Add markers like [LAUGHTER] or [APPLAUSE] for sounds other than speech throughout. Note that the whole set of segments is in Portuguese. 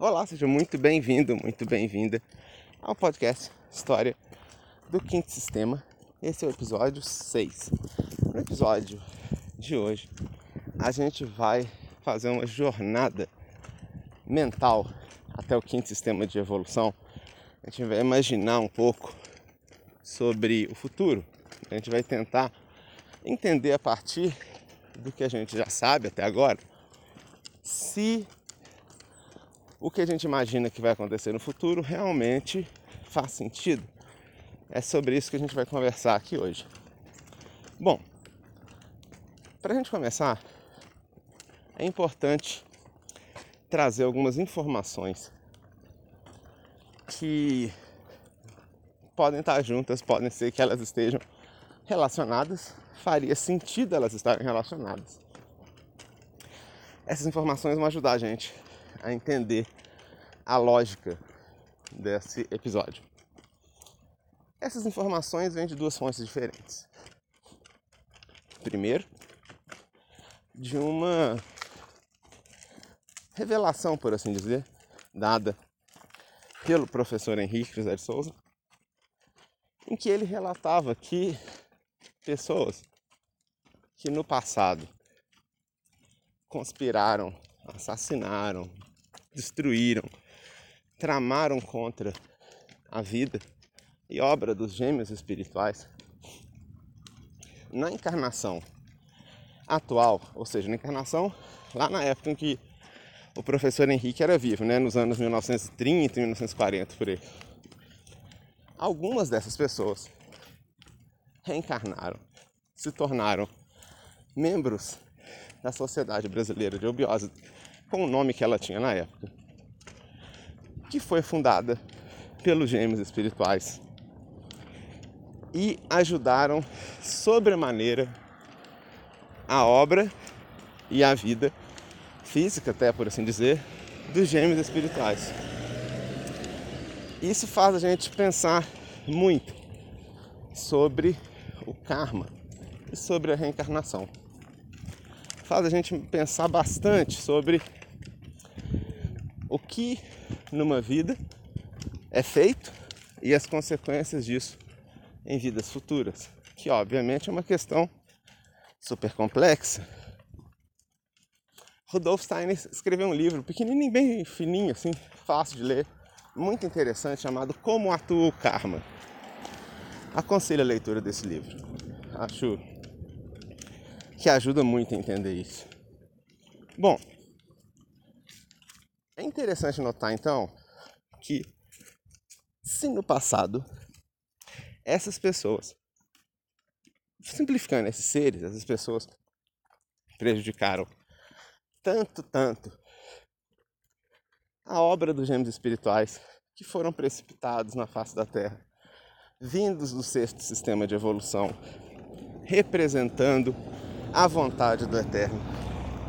Olá, seja muito bem-vindo, muito bem-vinda ao podcast História do Quinto Sistema. Esse é o episódio 6. No episódio de hoje, a gente vai fazer uma jornada mental até o quinto sistema de evolução. A gente vai imaginar um pouco sobre o futuro. A gente vai tentar entender a partir do que a gente já sabe até agora se o que a gente imagina que vai acontecer no futuro realmente faz sentido. É sobre isso que a gente vai conversar aqui hoje. Bom, para a gente começar, é importante trazer algumas informações que podem estar juntas, podem ser que elas estejam relacionadas, faria sentido elas estarem relacionadas. Essas informações vão ajudar a gente a entender a lógica desse episódio. Essas informações vêm de duas fontes diferentes. Primeiro, de uma revelação, por assim dizer, dada pelo professor Henrique José de Souza, em que ele relatava que pessoas que no passado conspiraram, assassinaram, destruíram, tramaram contra a vida e obra dos gêmeos espirituais, na encarnação atual, ou seja, na encarnação lá na época em que o professor Henrique era vivo, né, nos anos 1930 e 1940 por aí. Algumas dessas pessoas reencarnaram, se tornaram membros da Sociedade Brasileira de Obiose, com o nome que ela tinha na época, que foi fundada pelos gêmeos espirituais e ajudaram sobremaneira a obra e a vida física, até por assim dizer, dos gêmeos espirituais. Isso faz a gente pensar muito sobre o karma e sobre a reencarnação. Faz a gente pensar bastante sobre o que numa vida é feito e as consequências disso em vidas futuras, que obviamente é uma questão super complexa. Rudolf Steiner escreveu um livro pequenininho, bem fininho, assim, fácil de ler, muito interessante, chamado Como Atua o Karma. Aconselho a leitura desse livro. Acho que ajuda muito a entender isso. Bom, é interessante notar então que se no passado essas pessoas, simplificando esses seres, essas pessoas prejudicaram tanto, tanto a obra dos gêmeos espirituais que foram precipitados na face da Terra, vindos do sexto sistema de evolução, representando a vontade do Eterno,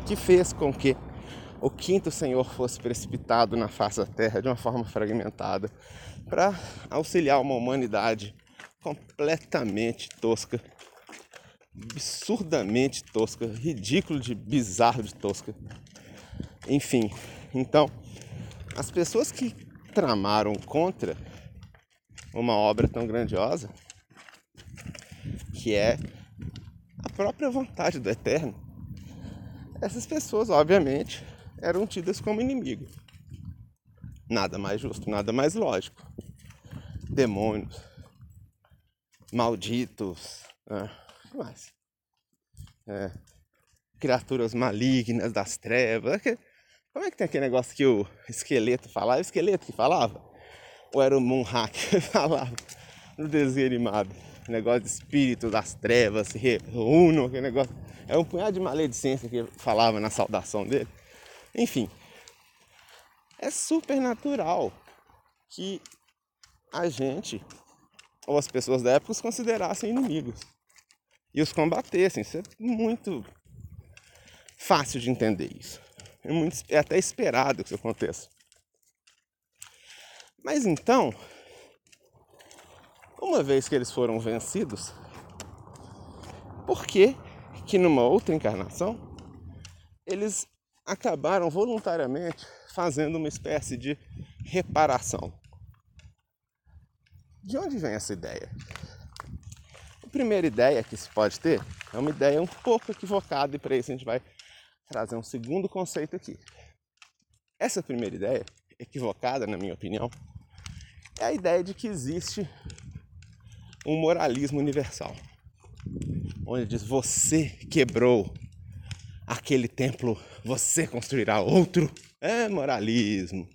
que fez com que o quinto Senhor fosse precipitado na face da Terra de uma forma fragmentada, para auxiliar uma humanidade completamente tosca, absurdamente tosca, ridículo de bizarro de tosca. Enfim, então as pessoas que tramaram contra uma obra tão grandiosa, que é a própria vontade do Eterno, essas pessoas, obviamente, eram tidas como inimigo. Nada mais justo, nada mais lógico. Demônios, malditos, né? mais? É, criaturas malignas das trevas. Como é que tem aquele negócio que o esqueleto falava? O esqueleto que falava? Ou era o Moonhack que [LAUGHS] falava no desenho animado? negócio de espírito das trevas se reúnam, aquele negócio. É um punhado de maledicência que falava na saudação dele. Enfim, é super natural que a gente ou as pessoas da época os considerassem inimigos e os combatessem. Isso é muito fácil de entender isso. É, muito, é até esperado que isso aconteça. Mas então, uma vez que eles foram vencidos, por que que numa outra encarnação eles acabaram voluntariamente fazendo uma espécie de reparação. De onde vem essa ideia? A primeira ideia que se pode ter é uma ideia um pouco equivocada, e para isso a gente vai trazer um segundo conceito aqui. Essa primeira ideia, equivocada na minha opinião, é a ideia de que existe um moralismo universal, onde diz você quebrou aquele templo, você construirá outro. É moralismo.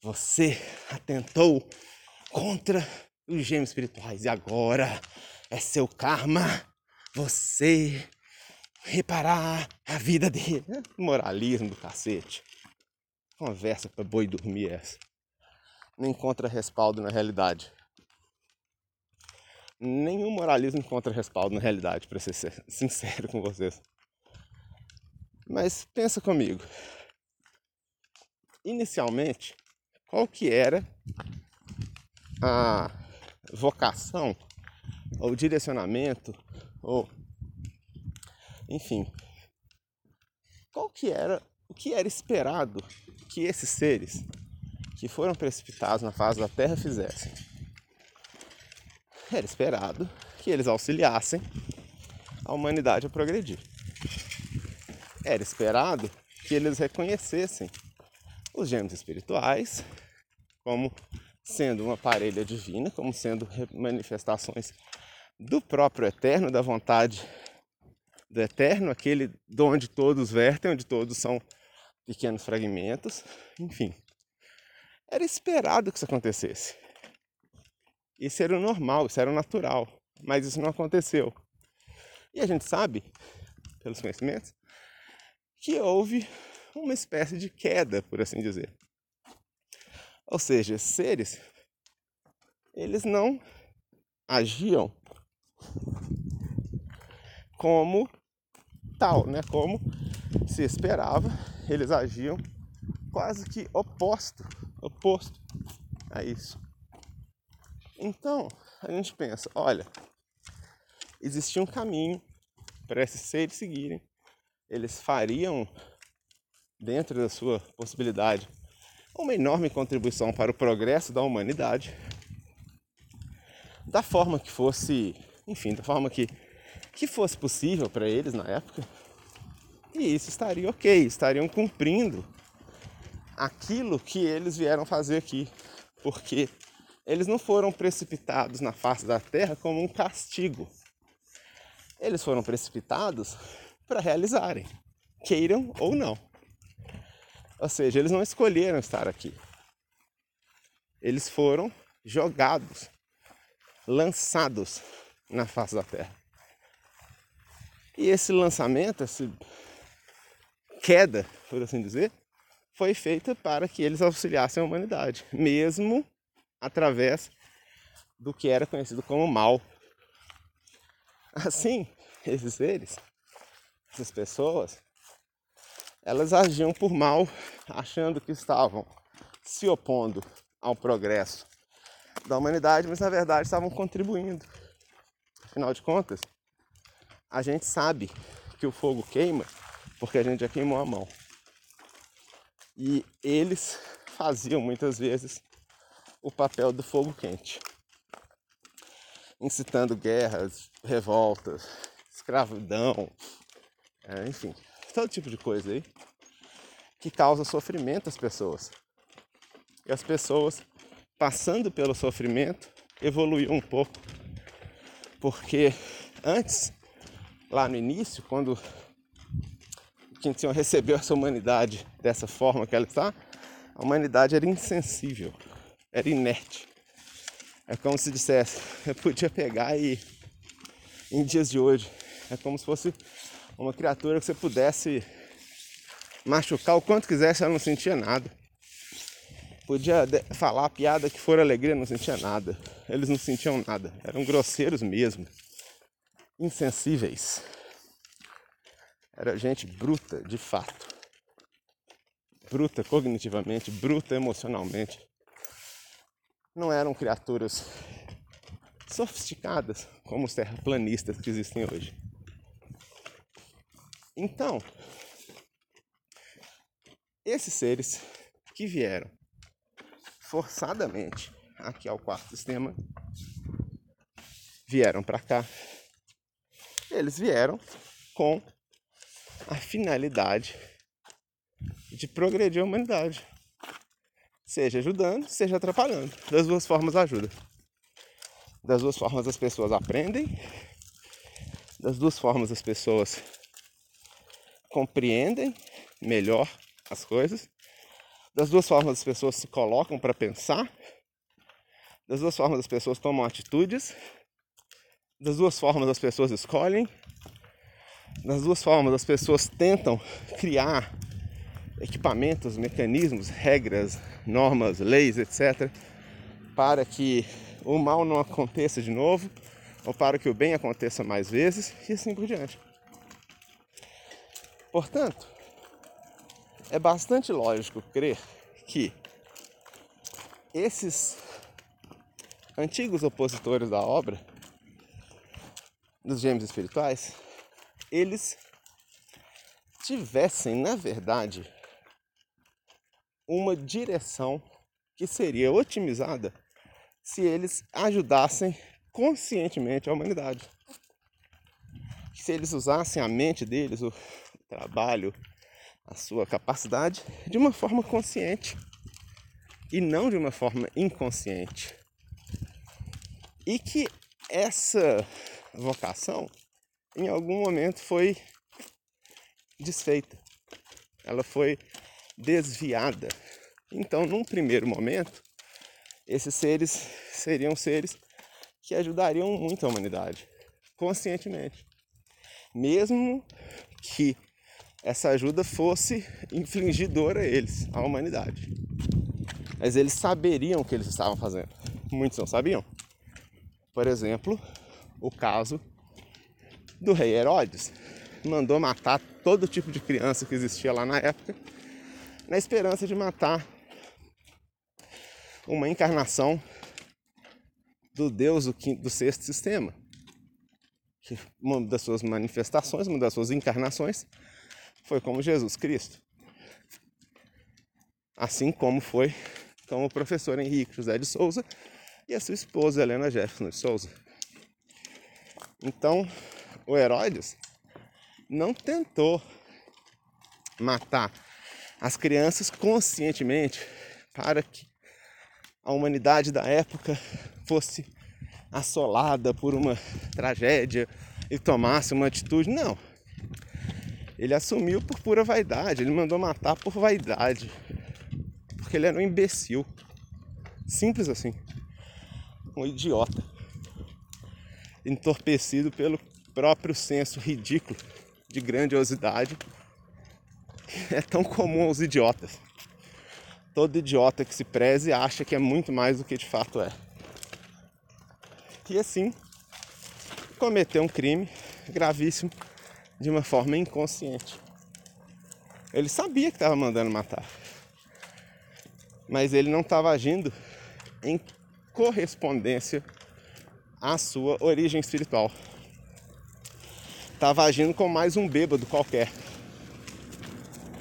Você atentou contra os gêmeos espirituais e agora é seu karma você reparar a vida dele. É moralismo do cacete. Conversa para boi dormir essa. Não encontra respaldo na realidade. Nenhum moralismo encontra respaldo na realidade, para ser sincero com vocês. Mas pensa comigo. Inicialmente, qual que era a vocação ou direcionamento ou enfim, qual que era o que era esperado que esses seres que foram precipitados na face da Terra fizessem? Era esperado que eles auxiliassem a humanidade a progredir. Era esperado que eles reconhecessem os gêmeos espirituais como sendo uma parelha divina, como sendo manifestações do próprio eterno, da vontade do eterno, aquele de onde todos vertem, onde todos são pequenos fragmentos, enfim. Era esperado que isso acontecesse. Isso era o normal, isso era o natural, mas isso não aconteceu. E a gente sabe, pelos conhecimentos, que houve uma espécie de queda, por assim dizer. Ou seja, seres, eles não agiam como tal, né? Como se esperava, eles agiam quase que oposto, oposto a isso. Então, a gente pensa, olha, existia um caminho para esses seres seguirem. Eles fariam dentro da sua possibilidade uma enorme contribuição para o progresso da humanidade, da forma que fosse, enfim, da forma que, que fosse possível para eles na época. E isso estaria ok, estariam cumprindo aquilo que eles vieram fazer aqui, porque eles não foram precipitados na face da terra como um castigo. Eles foram precipitados para realizarem, queiram ou não. Ou seja, eles não escolheram estar aqui. Eles foram jogados, lançados na face da terra. E esse lançamento, essa queda, por assim dizer, foi feita para que eles auxiliassem a humanidade, mesmo através do que era conhecido como mal. Assim, esses seres, essas pessoas, elas agiam por mal, achando que estavam se opondo ao progresso da humanidade, mas na verdade estavam contribuindo. Afinal de contas, a gente sabe que o fogo queima porque a gente já queimou a mão. E eles faziam muitas vezes o papel do fogo quente, incitando guerras, revoltas, escravidão, é, enfim, todo tipo de coisa aí que causa sofrimento às pessoas. E as pessoas, passando pelo sofrimento, evoluíam um pouco. Porque antes, lá no início, quando Quintinho recebeu essa humanidade dessa forma que ela está, a humanidade era insensível, era inerte. É como se dissesse, eu podia pegar e em dias de hoje, é como se fosse uma criatura que você pudesse machucar o quanto quisesse, ela não sentia nada. Podia falar a piada que for alegria, não sentia nada. Eles não sentiam nada. Eram grosseiros mesmo. Insensíveis. Era gente bruta, de fato. Bruta cognitivamente, bruta emocionalmente. Não eram criaturas sofisticadas como os terraplanistas que existem hoje. Então, esses seres que vieram forçadamente aqui ao quarto sistema vieram para cá. Eles vieram com a finalidade de progredir a humanidade. Seja ajudando, seja atrapalhando. Das duas formas ajuda. Das duas formas as pessoas aprendem, das duas formas as pessoas compreendem melhor as coisas, das duas formas as pessoas se colocam para pensar, das duas formas as pessoas tomam atitudes, das duas formas as pessoas escolhem, das duas formas as pessoas tentam criar equipamentos, mecanismos, regras, normas, leis, etc., para que o mal não aconteça de novo, ou para que o bem aconteça mais vezes, e assim por diante. Portanto, é bastante lógico crer que esses antigos opositores da obra dos gêmeos espirituais, eles tivessem, na verdade, uma direção que seria otimizada se eles ajudassem conscientemente a humanidade. Se eles usassem a mente deles, o trabalho, a sua capacidade de uma forma consciente e não de uma forma inconsciente. E que essa vocação em algum momento foi desfeita. Ela foi desviada. Então, num primeiro momento, esses seres seriam seres que ajudariam muito a humanidade, conscientemente. Mesmo que essa ajuda fosse infligidora a eles, à humanidade. Mas eles saberiam o que eles estavam fazendo. Muitos não sabiam. Por exemplo, o caso do rei Herodes. Mandou matar todo tipo de criança que existia lá na época na esperança de matar uma encarnação do Deus do, quinto, do sexto sistema. Uma das suas manifestações, uma das suas encarnações, foi como Jesus Cristo. Assim como foi com o professor Henrique José de Souza e a sua esposa Helena Jefferson de Souza. Então, o Herodes não tentou matar as crianças conscientemente para que a humanidade da época fosse assolada por uma tragédia e tomasse uma atitude. Não. Ele assumiu por pura vaidade, ele mandou matar por vaidade. Porque ele era um imbecil. Simples assim. Um idiota. Entorpecido pelo próprio senso ridículo de grandiosidade é tão comum aos idiotas. Todo idiota que se preze acha que é muito mais do que de fato é. E assim, cometeu um crime gravíssimo de uma forma inconsciente. Ele sabia que estava mandando matar, mas ele não estava agindo em correspondência à sua origem espiritual. Estava agindo como mais um bêbado qualquer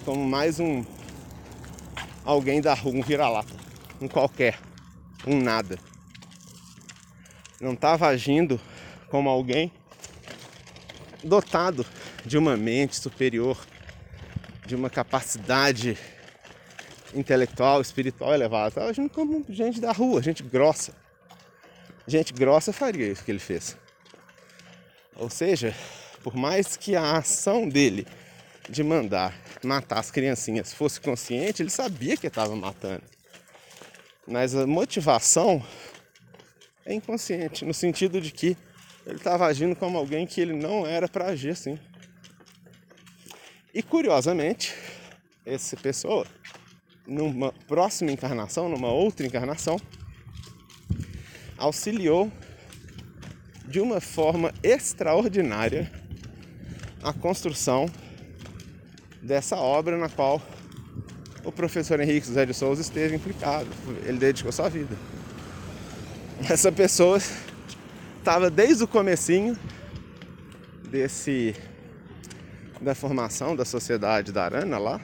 como mais um alguém da rua, um vira-lata, um qualquer, um nada. Não estava agindo como alguém dotado de uma mente superior, de uma capacidade intelectual, espiritual elevada. Estava agindo como gente da rua, gente grossa. Gente grossa faria isso que ele fez. Ou seja, por mais que a ação dele de mandar matar as criancinhas fosse consciente, ele sabia que estava matando. Mas a motivação é inconsciente, no sentido de que ele estava agindo como alguém que ele não era para agir assim. E curiosamente, essa pessoa, numa próxima encarnação, numa outra encarnação, auxiliou de uma forma extraordinária a construção dessa obra na qual o professor Henrique José de Souza esteve implicado. Ele dedicou sua vida. Essa pessoa estava desde o comecinho desse da formação da sociedade da Arana lá,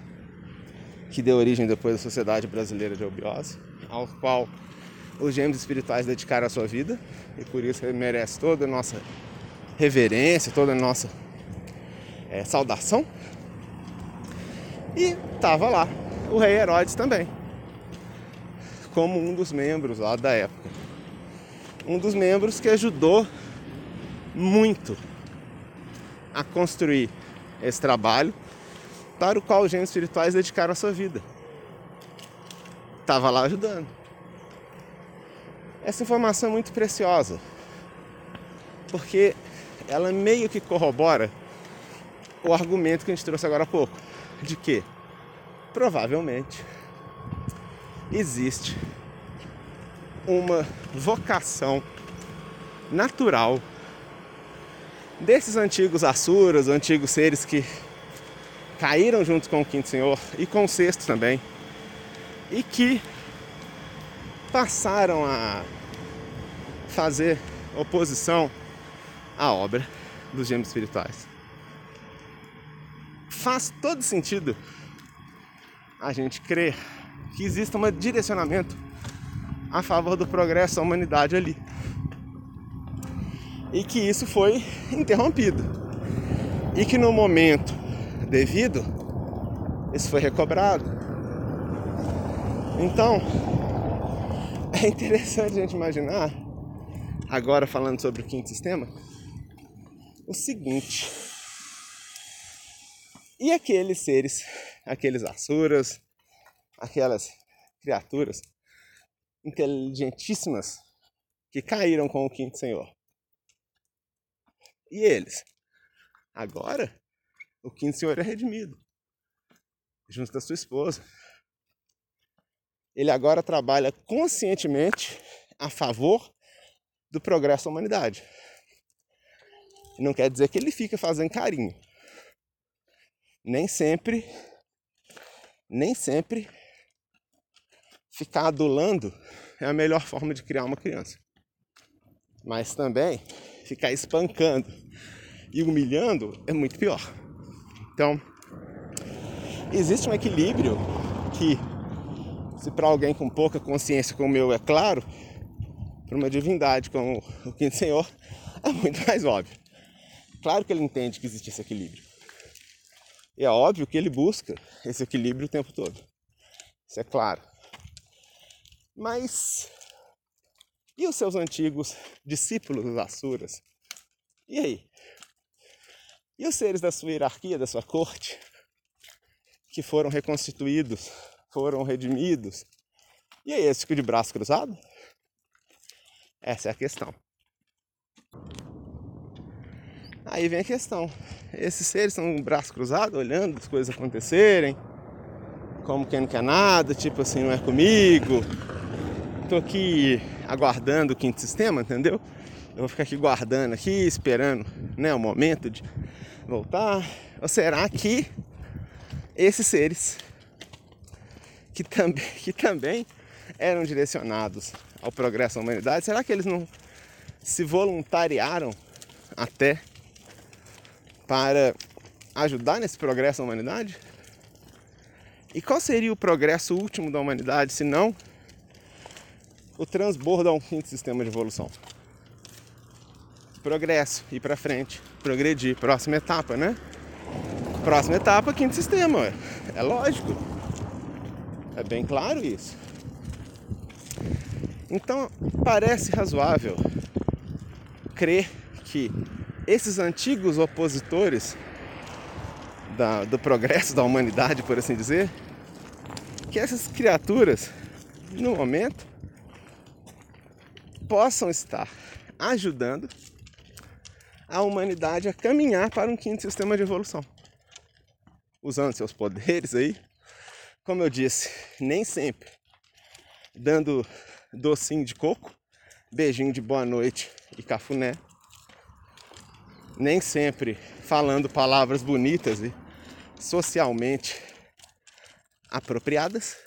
que deu origem depois à Sociedade Brasileira de Obiose, ao qual os gêmeos espirituais dedicaram a sua vida e por isso ele merece toda a nossa reverência, toda a nossa é, saudação. E estava lá o rei Herodes também, como um dos membros lá da época. Um dos membros que ajudou muito a construir esse trabalho para o qual os gênios espirituais dedicaram a sua vida. Estava lá ajudando. Essa informação é muito preciosa, porque ela meio que corrobora o argumento que a gente trouxe agora há pouco, de que provavelmente existe uma vocação natural desses antigos Asuras, antigos seres que caíram junto com o quinto senhor e com o sexto também, e que passaram a fazer oposição à obra dos gêmeos espirituais. Faz todo sentido a gente crer que exista um direcionamento a favor do progresso da humanidade ali. E que isso foi [LAUGHS] interrompido. E que no momento devido, isso foi recobrado. Então, [LAUGHS] é interessante a gente imaginar, agora falando sobre o quinto sistema, o seguinte. E aqueles seres, aqueles asuras, aquelas criaturas inteligentíssimas que caíram com o quinto senhor. E eles? Agora, o quinto senhor é redimido, junto da sua esposa. Ele agora trabalha conscientemente a favor do progresso da humanidade. Não quer dizer que ele fica fazendo carinho. Nem sempre, nem sempre ficar adulando é a melhor forma de criar uma criança. Mas também ficar espancando e humilhando é muito pior. Então, existe um equilíbrio que, se para alguém com pouca consciência como eu é claro, para uma divindade como o Quinto Senhor, é muito mais óbvio. Claro que ele entende que existe esse equilíbrio. E é óbvio que ele busca esse equilíbrio o tempo todo. Isso é claro. Mas e os seus antigos discípulos, os Asuras? E aí? E os seres da sua hierarquia, da sua corte, que foram reconstituídos, foram redimidos? E aí, esse ficou de braço cruzado? Essa é a questão. Aí vem a questão. Esses seres estão com o braço cruzado, olhando as coisas acontecerem, como quem não quer nada, tipo assim, não é comigo, tô aqui aguardando o quinto sistema, entendeu? Eu vou ficar aqui guardando aqui, esperando, né, o momento de voltar. Ou será que esses seres que também, [LAUGHS] que também eram direcionados ao progresso da humanidade, será que eles não se voluntariaram até para ajudar nesse progresso da humanidade? E qual seria o progresso último da humanidade se não o transbordo a um quinto sistema de evolução. Progresso, ir para frente, progredir, próxima etapa, né? Próxima etapa, quinto sistema, é lógico. É bem claro isso. Então, parece razoável crer que esses antigos opositores da, do progresso da humanidade, por assim dizer, que essas criaturas, no momento, possam estar ajudando a humanidade a caminhar para um quinto sistema de evolução. Usando seus poderes aí, como eu disse, nem sempre dando docinho de coco, beijinho de boa noite e cafuné. Nem sempre falando palavras bonitas e socialmente apropriadas,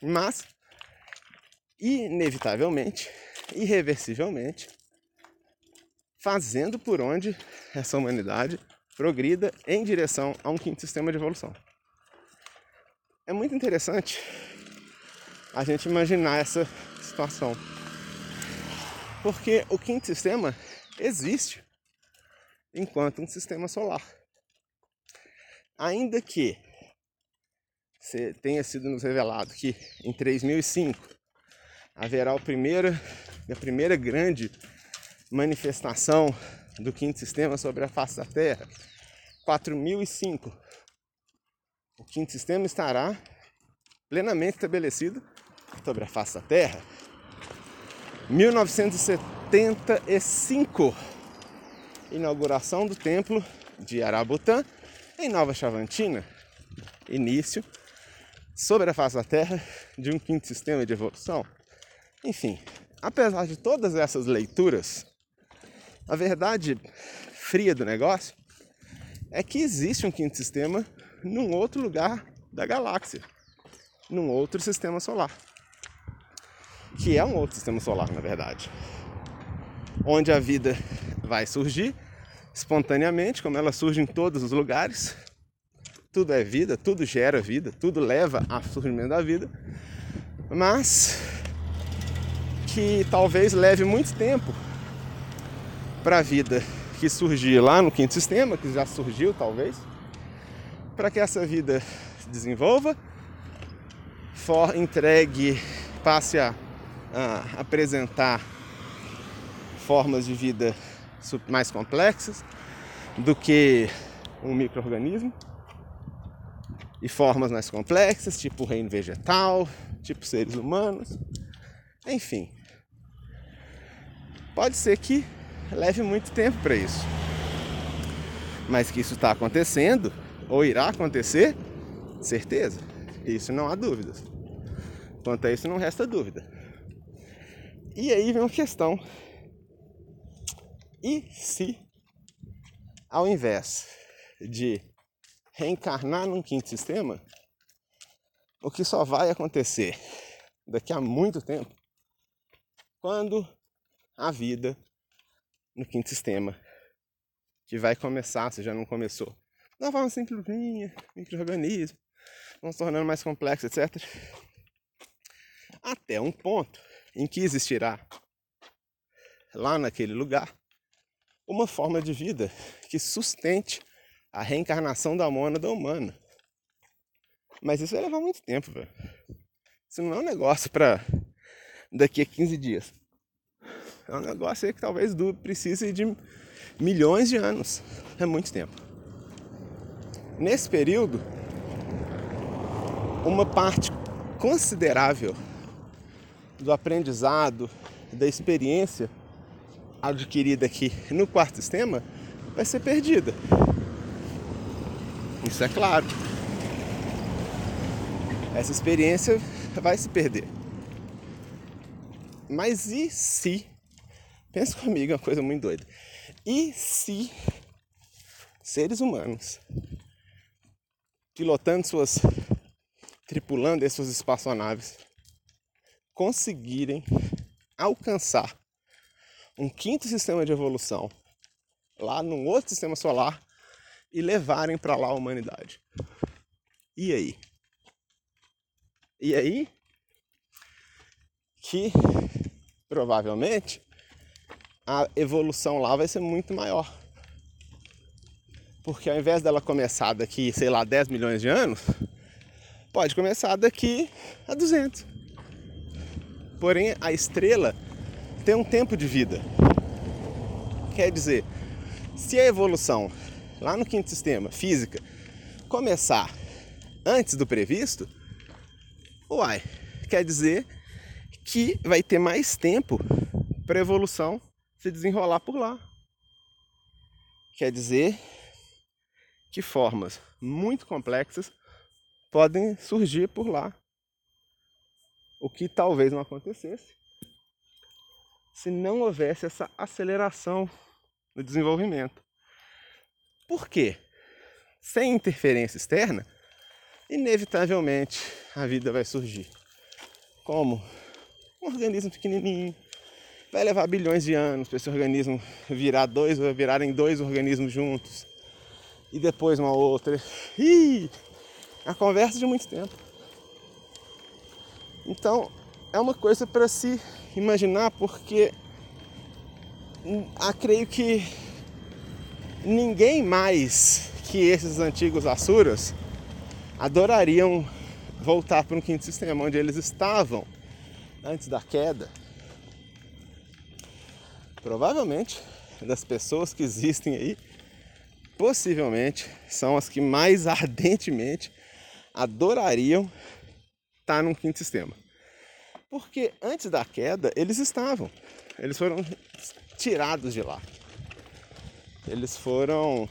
mas inevitavelmente irreversivelmente, fazendo por onde essa humanidade progrida em direção a um quinto sistema de evolução. é muito interessante a gente imaginar essa situação. Porque o quinto sistema existe enquanto um sistema solar. Ainda que tenha sido nos revelado que em 3005 haverá o primeiro, a primeira grande manifestação do quinto sistema sobre a face da Terra. 4005. O quinto sistema estará plenamente estabelecido sobre a face da Terra. 1975. Inauguração do templo de Arabutã em Nova Chavantina. Início sobre a face da Terra de um quinto sistema de evolução. Enfim, apesar de todas essas leituras, a verdade fria do negócio é que existe um quinto sistema num outro lugar da galáxia, num outro sistema solar. Que é um outro sistema solar, na verdade. Onde a vida vai surgir espontaneamente, como ela surge em todos os lugares. Tudo é vida, tudo gera vida, tudo leva ao surgimento da vida. Mas que talvez leve muito tempo para a vida que surgir lá no quinto sistema, que já surgiu talvez, para que essa vida se desenvolva, for entregue, passe a, a apresentar formas de vida mais complexas do que um microorganismo e formas mais complexas, tipo reino vegetal, tipo seres humanos, enfim. Pode ser que leve muito tempo para isso. Mas que isso está acontecendo, ou irá acontecer, certeza. Isso não há dúvidas. Quanto a isso, não resta dúvida. E aí vem uma questão. E se, ao invés de reencarnar num quinto sistema, o que só vai acontecer daqui a muito tempo, quando a vida no quinto sistema, que vai começar, se já não começou, de uma forma simplesinha, microorganismo, vão se tornando mais complexo, etc. Até um ponto em que existirá lá naquele lugar uma forma de vida que sustente a reencarnação da mônada humana. Mas isso vai levar muito tempo, velho. Isso não é um negócio para daqui a 15 dias. É um negócio aí que talvez precise de milhões de anos. É muito tempo. Nesse período, uma parte considerável do aprendizado, da experiência adquirida aqui no quarto sistema vai ser perdida. Isso é claro. Essa experiência vai se perder. Mas e se Pensa comigo, é uma coisa muito doida. E se seres humanos pilotando suas tripulando suas espaçonaves conseguirem alcançar um quinto sistema de evolução lá num outro sistema solar e levarem para lá a humanidade. E aí? E aí que provavelmente a evolução lá vai ser muito maior. Porque ao invés dela começar daqui, sei lá, 10 milhões de anos, pode começar daqui a 200. Porém, a estrela tem um tempo de vida. Quer dizer, se a evolução lá no quinto sistema, física, começar antes do previsto, uai, quer dizer que vai ter mais tempo para evolução se desenrolar por lá. Quer dizer que formas muito complexas podem surgir por lá. O que talvez não acontecesse se não houvesse essa aceleração no desenvolvimento. Por quê? Sem interferência externa, inevitavelmente a vida vai surgir. Como? Um organismo pequenininho, vai levar bilhões de anos para esse organismo virar dois, virarem dois organismos juntos. E depois uma outra. Ih! A conversa de muito tempo. Então, é uma coisa para se imaginar, porque ah, creio que ninguém mais que esses antigos Asuras adorariam voltar para um quinto sistema onde eles estavam antes da queda. Provavelmente das pessoas que existem aí, possivelmente são as que mais [LAUGHS] ardentemente adorariam estar num quinto sistema. Porque antes da queda eles estavam, eles foram tirados de lá. Eles foram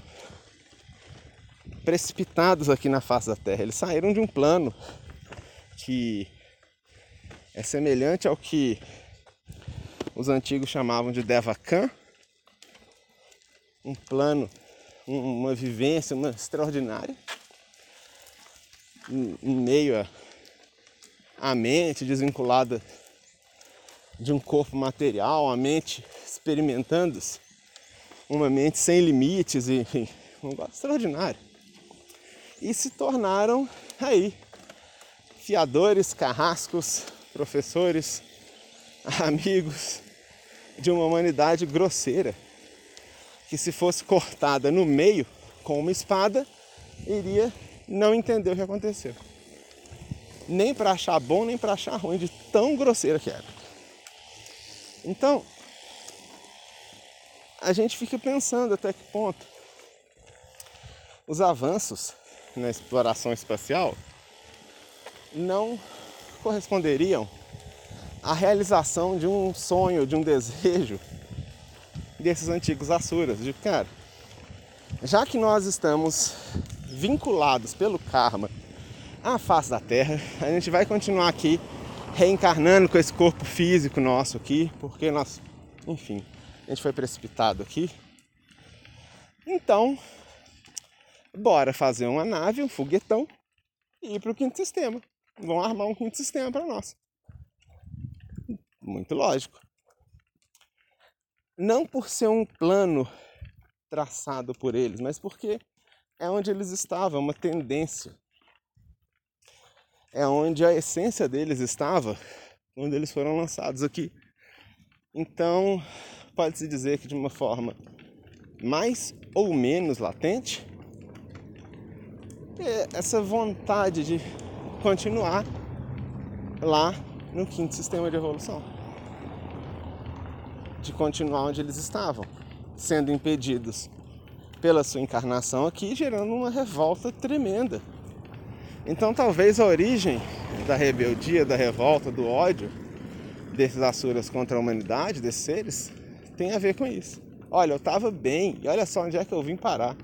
precipitados aqui na face da Terra. Eles saíram de um plano que é semelhante ao que os antigos chamavam de Devakan, um plano, uma vivência uma extraordinária, em meio a mente desvinculada de um corpo material, a mente experimentando-se, uma mente sem limites, enfim, um negócio extraordinário. E se tornaram aí fiadores, carrascos, professores, [LAUGHS] amigos de uma humanidade grosseira que se fosse cortada no meio com uma espada iria não entender o que aconteceu. Nem para achar bom, nem para achar ruim de tão grosseira que era. Então, a gente fica pensando até que ponto os avanços na exploração espacial não corresponderiam à realização de um sonho, de um desejo desses antigos Asuras, de cara, já que nós estamos vinculados pelo karma à face da Terra, a gente vai continuar aqui reencarnando com esse corpo físico nosso aqui, porque nós, enfim, a gente foi precipitado aqui. Então, bora fazer uma nave, um foguetão e ir para o quinto sistema. Vão armar um quinto sistema para nós. Muito lógico. Não por ser um plano traçado por eles, mas porque é onde eles estavam, é uma tendência. É onde a essência deles estava quando eles foram lançados aqui. Então, pode-se dizer que de uma forma mais ou menos latente, é essa vontade de continuar lá no quinto sistema de evolução. De continuar onde eles estavam, sendo impedidos pela sua encarnação aqui, gerando uma revolta tremenda. Então, talvez a origem da rebeldia, da revolta, do ódio desses Asuras contra a humanidade, desses seres, tem a ver com isso. Olha, eu estava bem e olha só onde é que eu vim parar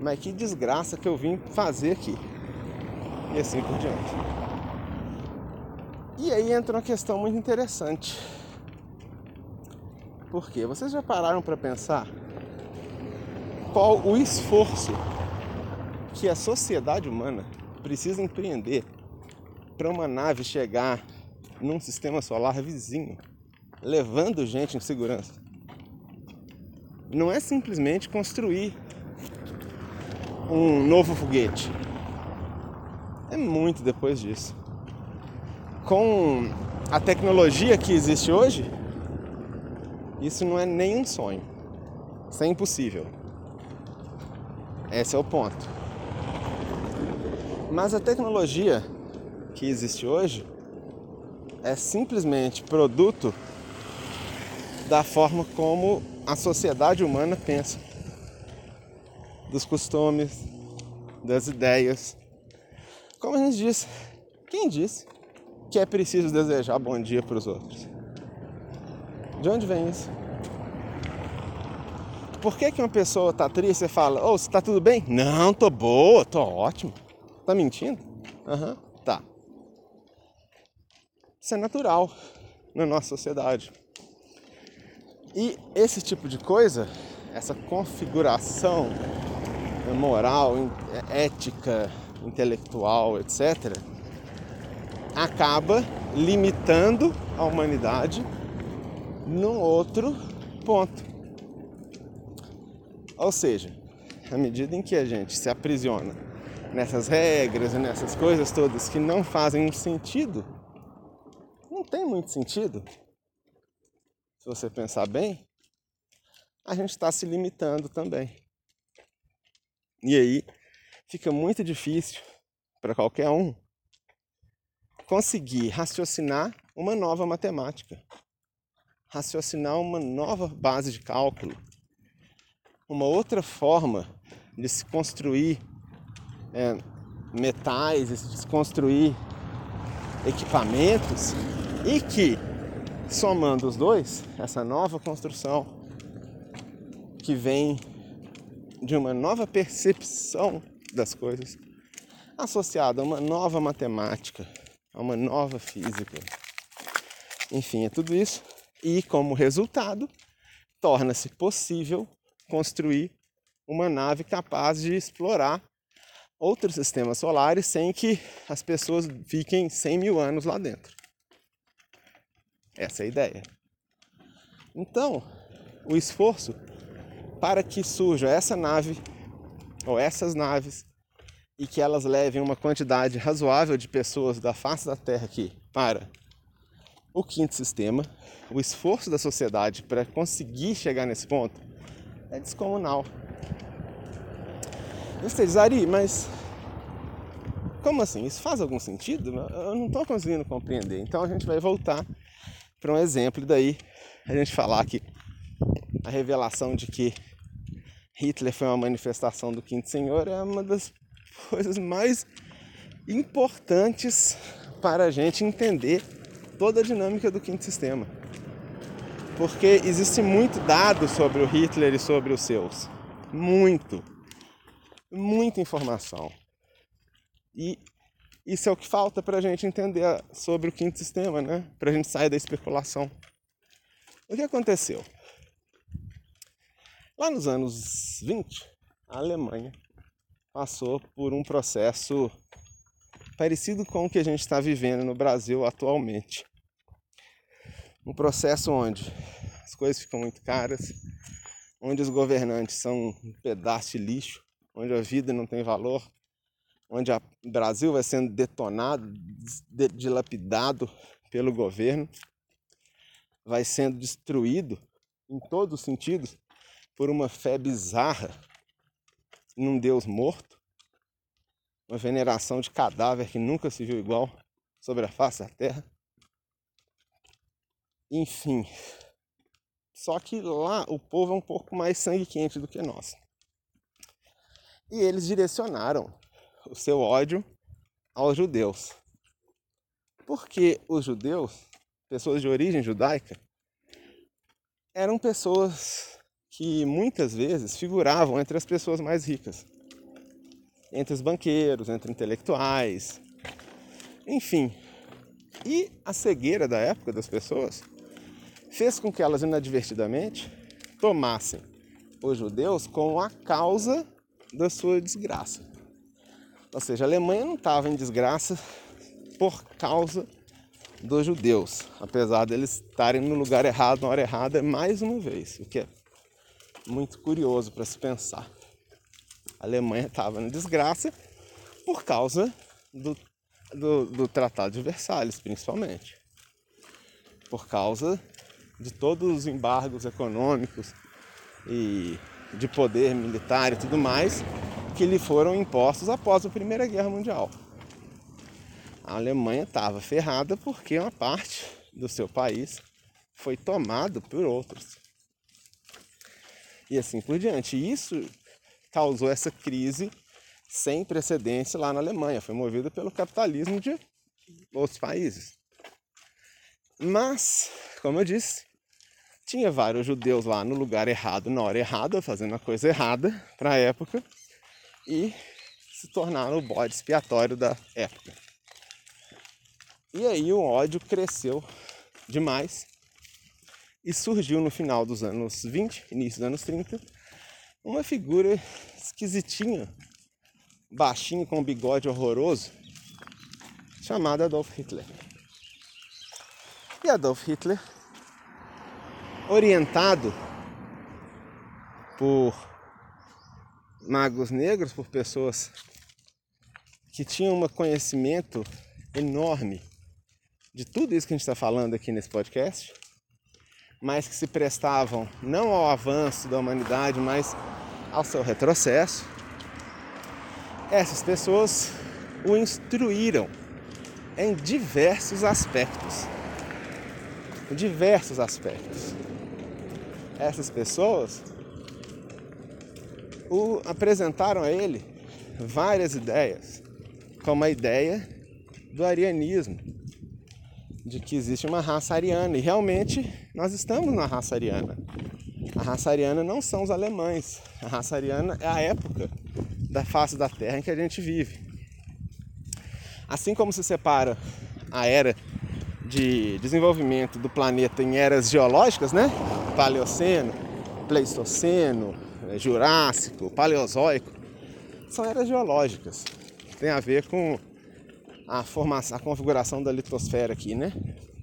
mas que desgraça que eu vim fazer aqui. E assim por diante. E aí entra uma questão muito interessante. Por quê? Vocês já pararam para pensar qual o esforço que a sociedade humana precisa empreender para uma nave chegar num sistema solar vizinho, levando gente em segurança? Não é simplesmente construir um novo foguete. É muito depois disso. Com a tecnologia que existe hoje, isso não é nem um sonho. Isso é impossível. Esse é o ponto. Mas a tecnologia que existe hoje é simplesmente produto da forma como a sociedade humana pensa dos costumes, das ideias. Como a gente disse, quem disse que é preciso desejar bom dia para os outros? De onde vem isso? Por que, que uma pessoa tá triste e fala, ô, oh, você tá tudo bem? Não, tô boa, tô ótimo. Tá mentindo? Aham, uhum, tá. Isso é natural na nossa sociedade. E esse tipo de coisa, essa configuração moral, ética, intelectual, etc., acaba limitando a humanidade num outro ponto. Ou seja, à medida em que a gente se aprisiona nessas regras e nessas coisas todas que não fazem sentido não tem muito sentido. Se você pensar bem, a gente está se limitando também. E aí fica muito difícil para qualquer um conseguir raciocinar uma nova matemática, raciocinar uma nova base de cálculo, uma outra forma de se construir é, metais, de se construir equipamentos e que, somando os dois, essa nova construção que vem de uma nova percepção das coisas, associada a uma nova matemática, a uma nova física. Enfim, é tudo isso. E como resultado, torna-se possível construir uma nave capaz de explorar outros sistemas solares sem que as pessoas fiquem 100 mil anos lá dentro. Essa é a ideia. Então, o esforço para que surja essa nave ou essas naves e que elas levem uma quantidade razoável de pessoas da face da Terra aqui para o quinto sistema, o esforço da sociedade para conseguir chegar nesse ponto é descomunal. Você diz, mas como assim? Isso faz algum sentido? Eu não estou conseguindo compreender. Então a gente vai voltar para um exemplo daí a gente falar que a revelação de que Hitler foi uma manifestação do quinto senhor é uma das coisas mais importantes para a gente entender toda a dinâmica do quinto sistema. Porque existe muito dado sobre o Hitler e sobre os seus. Muito. Muita informação. E isso é o que falta para a gente entender sobre o quinto sistema, né? Para a gente sair da especulação. O que aconteceu? Lá nos anos 20, a Alemanha passou por um processo parecido com o que a gente está vivendo no Brasil atualmente. Um processo onde as coisas ficam muito caras, onde os governantes são um pedaço de lixo, onde a vida não tem valor, onde o Brasil vai sendo detonado, dilapidado pelo governo, vai sendo destruído em todos os sentidos por uma fé bizarra num Deus morto, uma veneração de cadáver que nunca se viu igual sobre a face da terra. Enfim, só que lá o povo é um pouco mais sangue quente do que nós. E eles direcionaram o seu ódio aos judeus. Porque os judeus, pessoas de origem judaica, eram pessoas que muitas vezes figuravam entre as pessoas mais ricas, entre os banqueiros, entre intelectuais, enfim. E a cegueira da época das pessoas fez com que elas inadvertidamente tomassem os judeus como a causa da sua desgraça. Ou seja, a Alemanha não estava em desgraça por causa dos judeus, apesar deles estarem no lugar errado na hora errada mais uma vez, o que é muito curioso para se pensar. A Alemanha estava na desgraça por causa do, do, do Tratado de Versalhes, principalmente. Por causa de todos os embargos econômicos e de poder militar e tudo mais que lhe foram impostos após a Primeira Guerra Mundial. A Alemanha estava ferrada porque uma parte do seu país foi tomado por outros e assim por diante. Isso causou essa crise sem precedência lá na Alemanha, foi movida pelo capitalismo de outros países. Mas, como eu disse, tinha vários judeus lá no lugar errado, na hora errada, fazendo a coisa errada para a época e se tornaram o bode expiatório da época. E aí o ódio cresceu demais e surgiu no final dos anos 20, início dos anos 30, uma figura esquisitinha, baixinho com um bigode horroroso, chamada Adolf Hitler. E Adolf Hitler, orientado por magos negros, por pessoas que tinham um conhecimento enorme de tudo isso que a gente está falando aqui nesse podcast, mas que se prestavam não ao avanço da humanidade, mas ao seu retrocesso, essas pessoas o instruíram em diversos aspectos. Em diversos aspectos. Essas pessoas o apresentaram a ele várias ideias, como a ideia do arianismo, de que existe uma raça ariana. E realmente nós estamos na raça ariana. A raça ariana não são os alemães. A raça ariana é a época da face da Terra em que a gente vive. Assim como se separa a era de desenvolvimento do planeta em eras geológicas, né? Paleoceno, Pleistoceno, Jurássico, Paleozoico, são eras geológicas. Tem a ver com a formação, a configuração da litosfera aqui, né?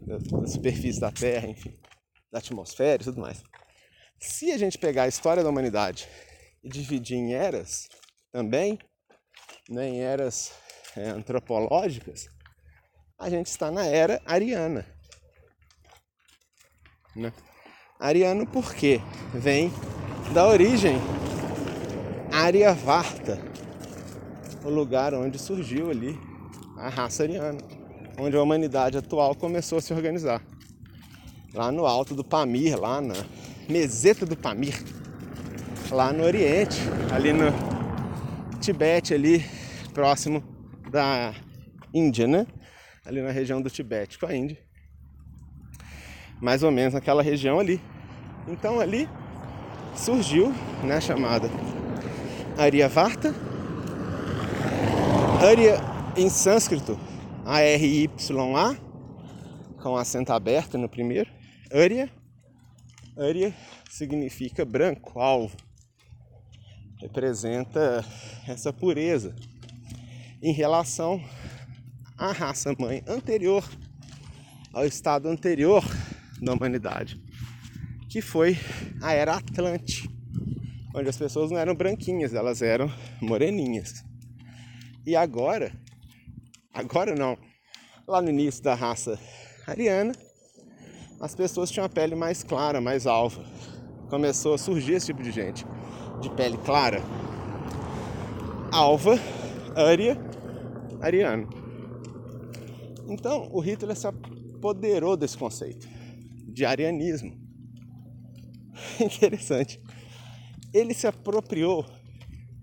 Da superfície da Terra, enfim, da atmosfera e tudo mais. Se a gente pegar a história da humanidade e dividir em eras também, né, em eras é, antropológicas, a gente está na era ariana. Né? Ariano porque vem da origem Aryavarta, o lugar onde surgiu ali a raça ariana, onde a humanidade atual começou a se organizar. Lá no alto do Pamir, lá na meseta do Pamir, lá no Oriente, ali no Tibete, ali próximo da Índia, né? Ali na região do Tibete com a Índia. Mais ou menos naquela região ali. Então ali surgiu, né, chamada Aryavarta. Arya em sânscrito, A-R-Y-A, com acento aberto no primeiro. Arya. Arya significa branco, alvo. Representa essa pureza em relação à raça mãe anterior, ao estado anterior da humanidade, que foi a era Atlante, onde as pessoas não eram branquinhas, elas eram moreninhas. E agora, agora não, lá no início da raça ariana, as pessoas tinham a pele mais clara, mais alva. Começou a surgir esse tipo de gente, de pele clara, alva, aria, ariano. Então, o Hitler se apoderou desse conceito de arianismo. [LAUGHS] Interessante. Ele se apropriou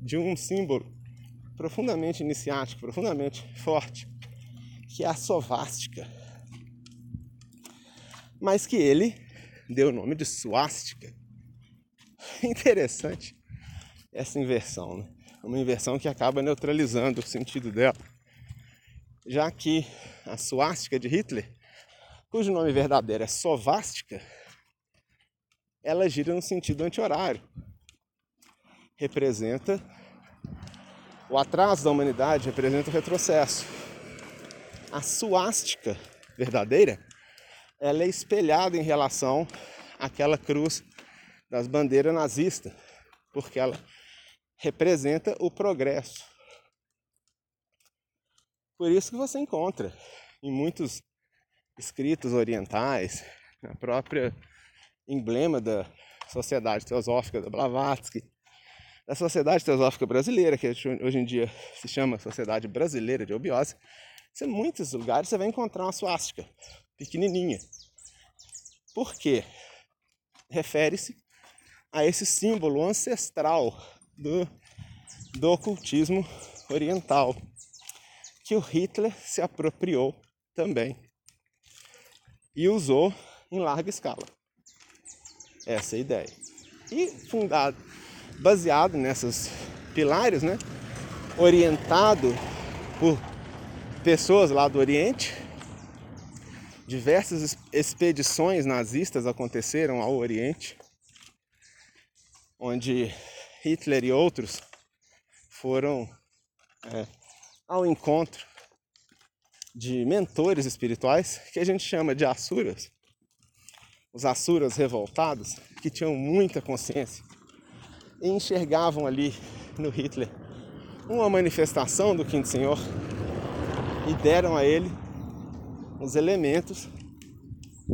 de um símbolo profundamente iniciático, profundamente forte, que é a sovástica. Mas que ele deu o nome de suástica. [LAUGHS] Interessante essa inversão, né? Uma inversão que acaba neutralizando o sentido dela. Já que a suástica de Hitler cujo nome verdadeiro é sovástica, ela gira no sentido anti-horário. Representa o atraso da humanidade, representa o retrocesso. A suástica verdadeira, ela é espelhada em relação àquela cruz das bandeiras nazistas, porque ela representa o progresso. Por isso que você encontra em muitos escritos orientais, a própria emblema da Sociedade Teosófica da Blavatsky, da Sociedade Teosófica Brasileira, que hoje em dia se chama Sociedade Brasileira de Obiose, em muitos lugares você vai encontrar uma suástica pequenininha. Por quê? Refere-se a esse símbolo ancestral do, do ocultismo oriental, que o Hitler se apropriou também e usou em larga escala. Essa é a ideia. E fundado, baseado nessas pilares, né? Orientado por pessoas lá do Oriente. Diversas expedições nazistas aconteceram ao Oriente, onde Hitler e outros foram é, ao encontro de mentores espirituais que a gente chama de asuras. Os asuras revoltados que tinham muita consciência e enxergavam ali no Hitler uma manifestação do Quinto Senhor e deram a ele os elementos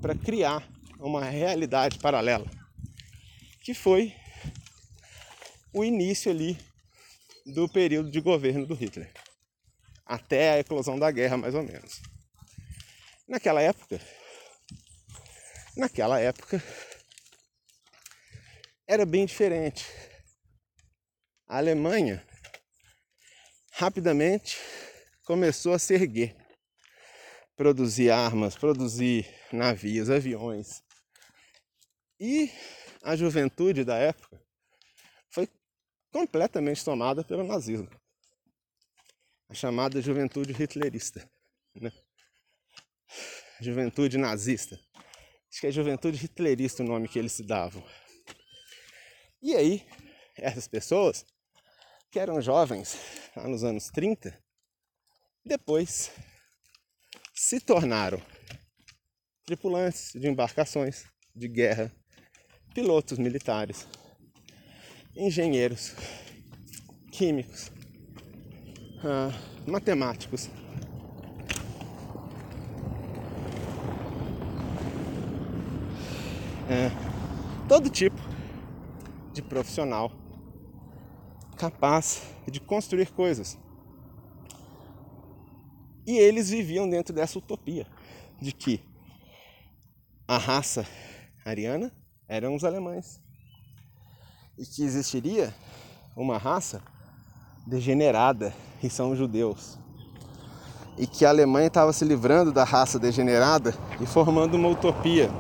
para criar uma realidade paralela, que foi o início ali do período de governo do Hitler, até a eclosão da guerra, mais ou menos. Naquela época, naquela época era bem diferente. A Alemanha rapidamente começou a se erguer, produzir armas, produzir navios, aviões. E a juventude da época foi completamente tomada pelo nazismo. A chamada juventude hitlerista. Né? Juventude nazista. Acho que é juventude hitlerista o nome que eles se davam. E aí, essas pessoas, que eram jovens lá nos anos 30, depois se tornaram tripulantes de embarcações de guerra, pilotos militares, engenheiros, químicos, ah, matemáticos, É, todo tipo de profissional capaz de construir coisas. E eles viviam dentro dessa utopia de que a raça ariana eram os alemães e que existiria uma raça degenerada e são judeus e que a Alemanha estava se livrando da raça degenerada e formando uma utopia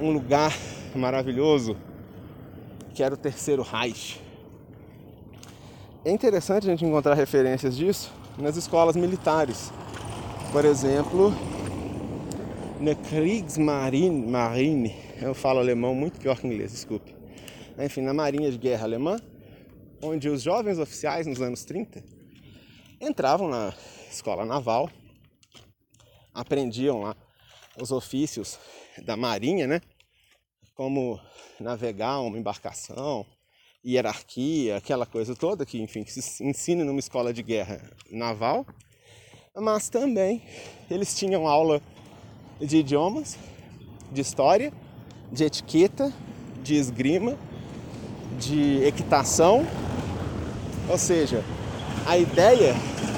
um lugar maravilhoso que era o terceiro Reich. É interessante a gente encontrar referências disso nas escolas militares. Por exemplo, na Kriegsmarine, Marine, eu falo alemão muito pior que inglês, desculpe. Enfim, na Marinha de Guerra Alemã, onde os jovens oficiais nos anos 30 entravam na escola naval, aprendiam lá os ofícios da marinha, né? Como navegar uma embarcação, hierarquia, aquela coisa toda que, enfim, que se ensina numa escola de guerra naval. Mas também eles tinham aula de idiomas, de história, de etiqueta, de esgrima, de equitação. Ou seja, a ideia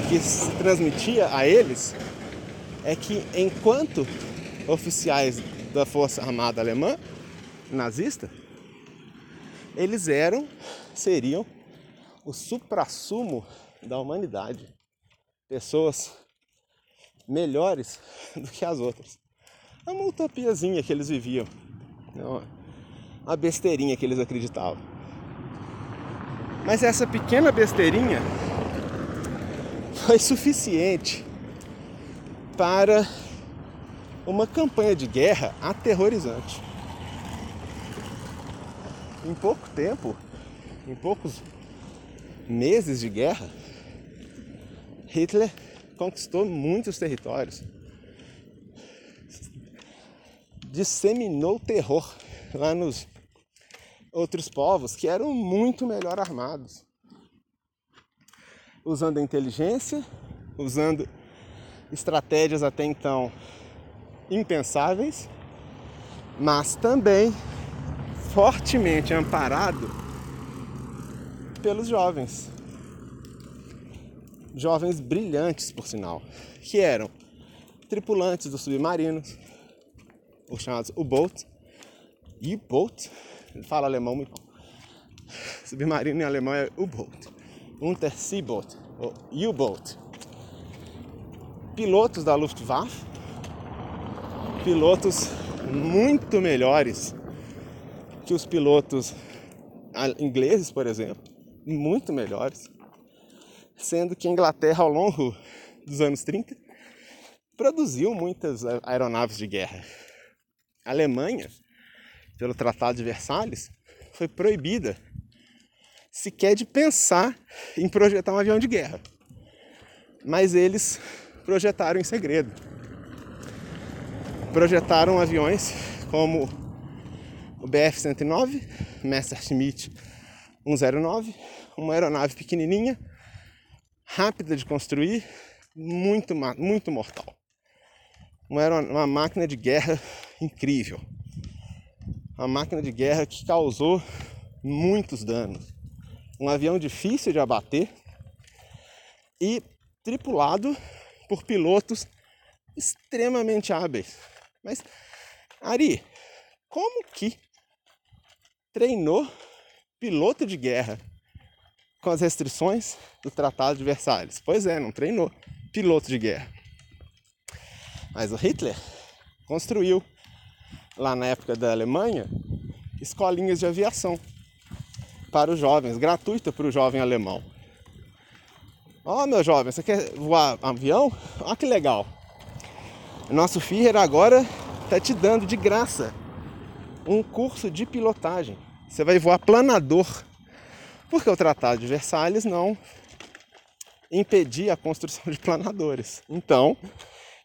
que se transmitia a eles é que enquanto oficiais da Força Armada Alemã nazista, eles eram, seriam o suprassumo da humanidade. Pessoas melhores [LAUGHS] do que as outras. É uma utopiazinha que eles viviam. Uma besteirinha que eles acreditavam. Mas essa pequena besteirinha foi suficiente para uma campanha de guerra aterrorizante. Em pouco tempo, em poucos meses de guerra, Hitler conquistou muitos territórios, disseminou terror lá nos outros povos que eram muito melhor armados, usando a inteligência, usando estratégias até então impensáveis, mas também fortemente amparado pelos jovens. Jovens brilhantes, por sinal, que eram tripulantes dos submarinos, os chamados U-Boat, U-Boat, fala alemão muito bom. Submarino em alemão é U-Boat, Unterseeboot, ou U-Boat. Pilotos da Luftwaffe pilotos muito melhores que os pilotos ingleses, por exemplo, muito melhores, sendo que a Inglaterra ao longo dos anos 30 produziu muitas aeronaves de guerra. A Alemanha, pelo Tratado de Versalhes, foi proibida sequer de pensar em projetar um avião de guerra. Mas eles projetaram em segredo projetaram aviões como o BF-109, Messerschmitt 109, uma aeronave pequenininha, rápida de construir, muito, muito mortal. Era uma máquina de guerra incrível. Uma máquina de guerra que causou muitos danos. Um avião difícil de abater e tripulado por pilotos extremamente hábeis. Mas, Ari, como que treinou piloto de guerra com as restrições do Tratado de Versalhes? Pois é, não treinou piloto de guerra. Mas o Hitler construiu, lá na época da Alemanha, escolinhas de aviação para os jovens, gratuita para o jovem alemão. Ó, oh, meu jovem, você quer voar avião? Olha que legal. Nosso Führer agora está te dando de graça um curso de pilotagem. Você vai voar planador, porque o Tratado de Versalhes não impedia a construção de planadores. Então,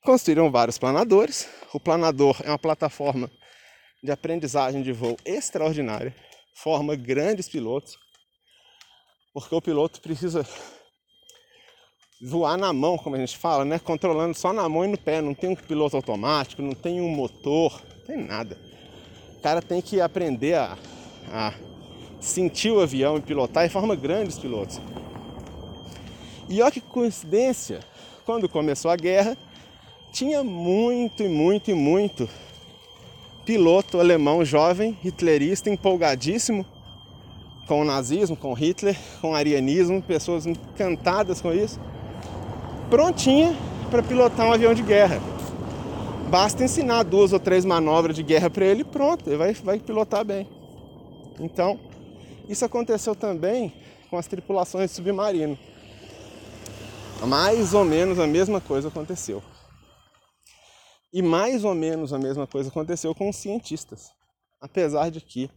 Construíram vários planadores. O planador é uma plataforma de aprendizagem de voo extraordinária, forma grandes pilotos, porque o piloto precisa voar na mão, como a gente fala, né? Controlando só na mão e no pé. Não tem um piloto automático, não tem um motor, não tem nada. O cara tem que aprender a, a sentir o avião e pilotar e forma grandes pilotos. E olha que coincidência, quando começou a guerra, tinha muito e muito e muito piloto alemão jovem, hitlerista, empolgadíssimo com o nazismo, com Hitler, com o arianismo, pessoas encantadas com isso, prontinha para pilotar um avião de guerra. Basta ensinar duas ou três manobras de guerra para ele, pronto, ele vai, vai pilotar bem. Então, isso aconteceu também com as tripulações de submarino. Mais ou menos a mesma coisa aconteceu. E mais ou menos a mesma coisa aconteceu com os cientistas. Apesar de que,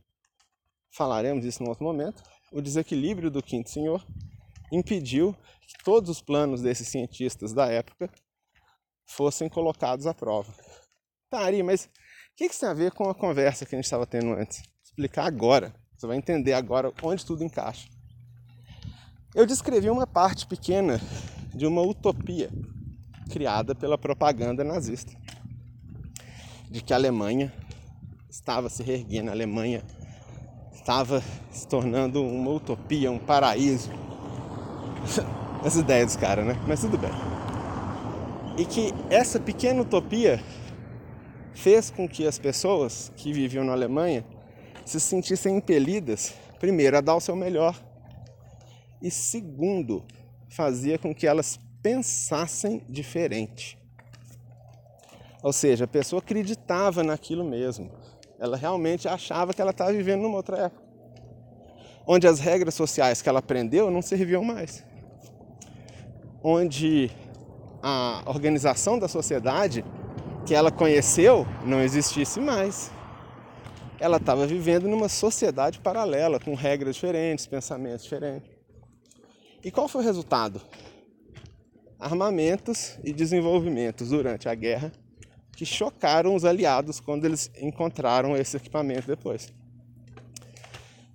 falaremos isso em outro momento, o desequilíbrio do quinto senhor impediu que todos os planos desses cientistas da época fossem colocados à prova. Tá, Ari, mas o que isso tem a ver com a conversa que a gente estava tendo antes? Vou explicar agora. Você vai entender agora onde tudo encaixa. Eu descrevi uma parte pequena de uma utopia criada pela propaganda nazista de que a Alemanha estava se reerguendo, a Alemanha estava se tornando uma utopia, um paraíso. [LAUGHS] As ideias dos caras, né? Mas tudo bem. E que essa pequena utopia fez com que as pessoas que viviam na Alemanha se sentissem impelidas, primeiro, a dar o seu melhor, e segundo, fazia com que elas pensassem diferente. Ou seja, a pessoa acreditava naquilo mesmo. Ela realmente achava que ela estava vivendo numa outra época. Onde as regras sociais que ela aprendeu não serviam mais. Onde a organização da sociedade que ela conheceu não existisse mais. Ela estava vivendo numa sociedade paralela, com regras diferentes, pensamentos diferentes. E qual foi o resultado? Armamentos e desenvolvimentos durante a guerra que chocaram os aliados quando eles encontraram esse equipamento depois.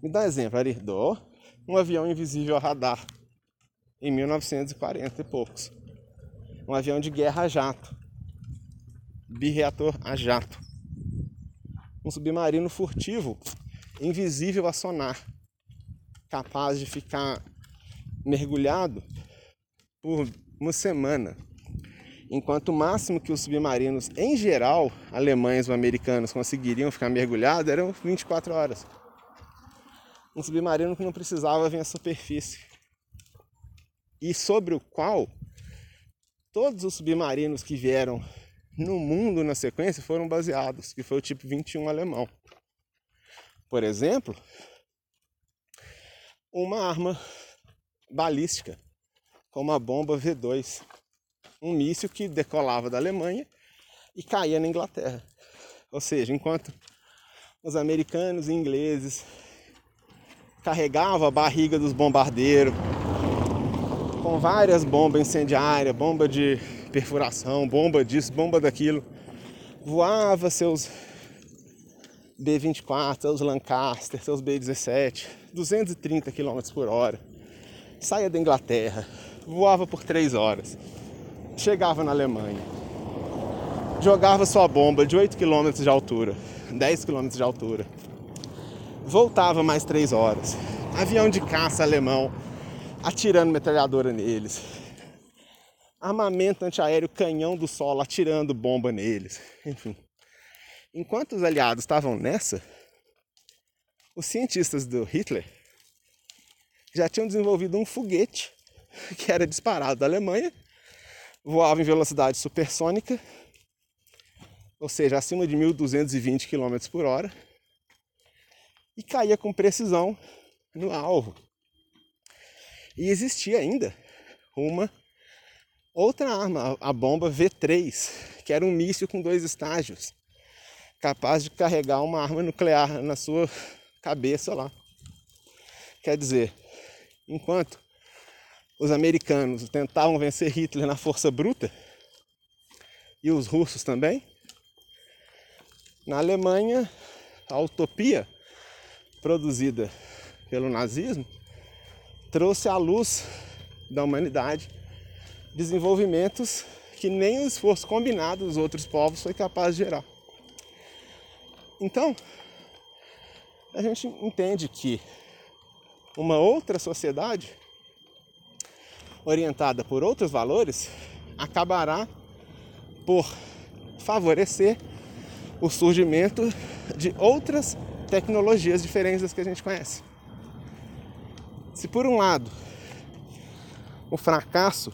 Me dá um exemplo, Ari. Dou um avião invisível a radar em 1940 e poucos. Um avião de guerra a jato, bireator a jato. Um submarino furtivo, invisível a sonar, capaz de ficar mergulhado por uma semana enquanto o máximo que os submarinos, em geral, alemães ou americanos, conseguiriam ficar mergulhados eram 24 horas. Um submarino que não precisava vir à superfície e sobre o qual todos os submarinos que vieram no mundo na sequência foram baseados, que foi o tipo 21 alemão. Por exemplo, uma arma balística, como a bomba V2, um míssil que decolava da Alemanha e caía na Inglaterra. Ou seja, enquanto os americanos e ingleses carregavam a barriga dos bombardeiros com várias bombas incendiárias, bomba de perfuração, bomba disso, bomba daquilo, voava seus B-24, seus Lancaster, seus B-17, 230 km por hora, saía da Inglaterra, voava por três horas chegava na Alemanha. jogava sua bomba de 8 km de altura, 10 km de altura, voltava mais 3 horas. Avião de caça alemão atirando metralhadora neles. Armamento antiaéreo canhão do solo atirando bomba neles. Enfim. Enquanto os aliados estavam nessa, os cientistas do Hitler já tinham desenvolvido um foguete que era disparado da Alemanha, voava em velocidade supersônica, ou seja, acima de 1.220 km por hora, e caía com precisão no alvo. E existia ainda uma outra arma, a bomba V3, que era um míssil com dois estágios, capaz de carregar uma arma nuclear na sua cabeça lá. Quer dizer, enquanto os americanos tentavam vencer Hitler na força bruta, e os russos também, na Alemanha, a utopia produzida pelo nazismo trouxe à luz da humanidade desenvolvimentos que nem o esforço combinado dos outros povos foi capaz de gerar. Então, a gente entende que uma outra sociedade orientada por outros valores acabará por favorecer o surgimento de outras tecnologias diferentes das que a gente conhece. Se por um lado o fracasso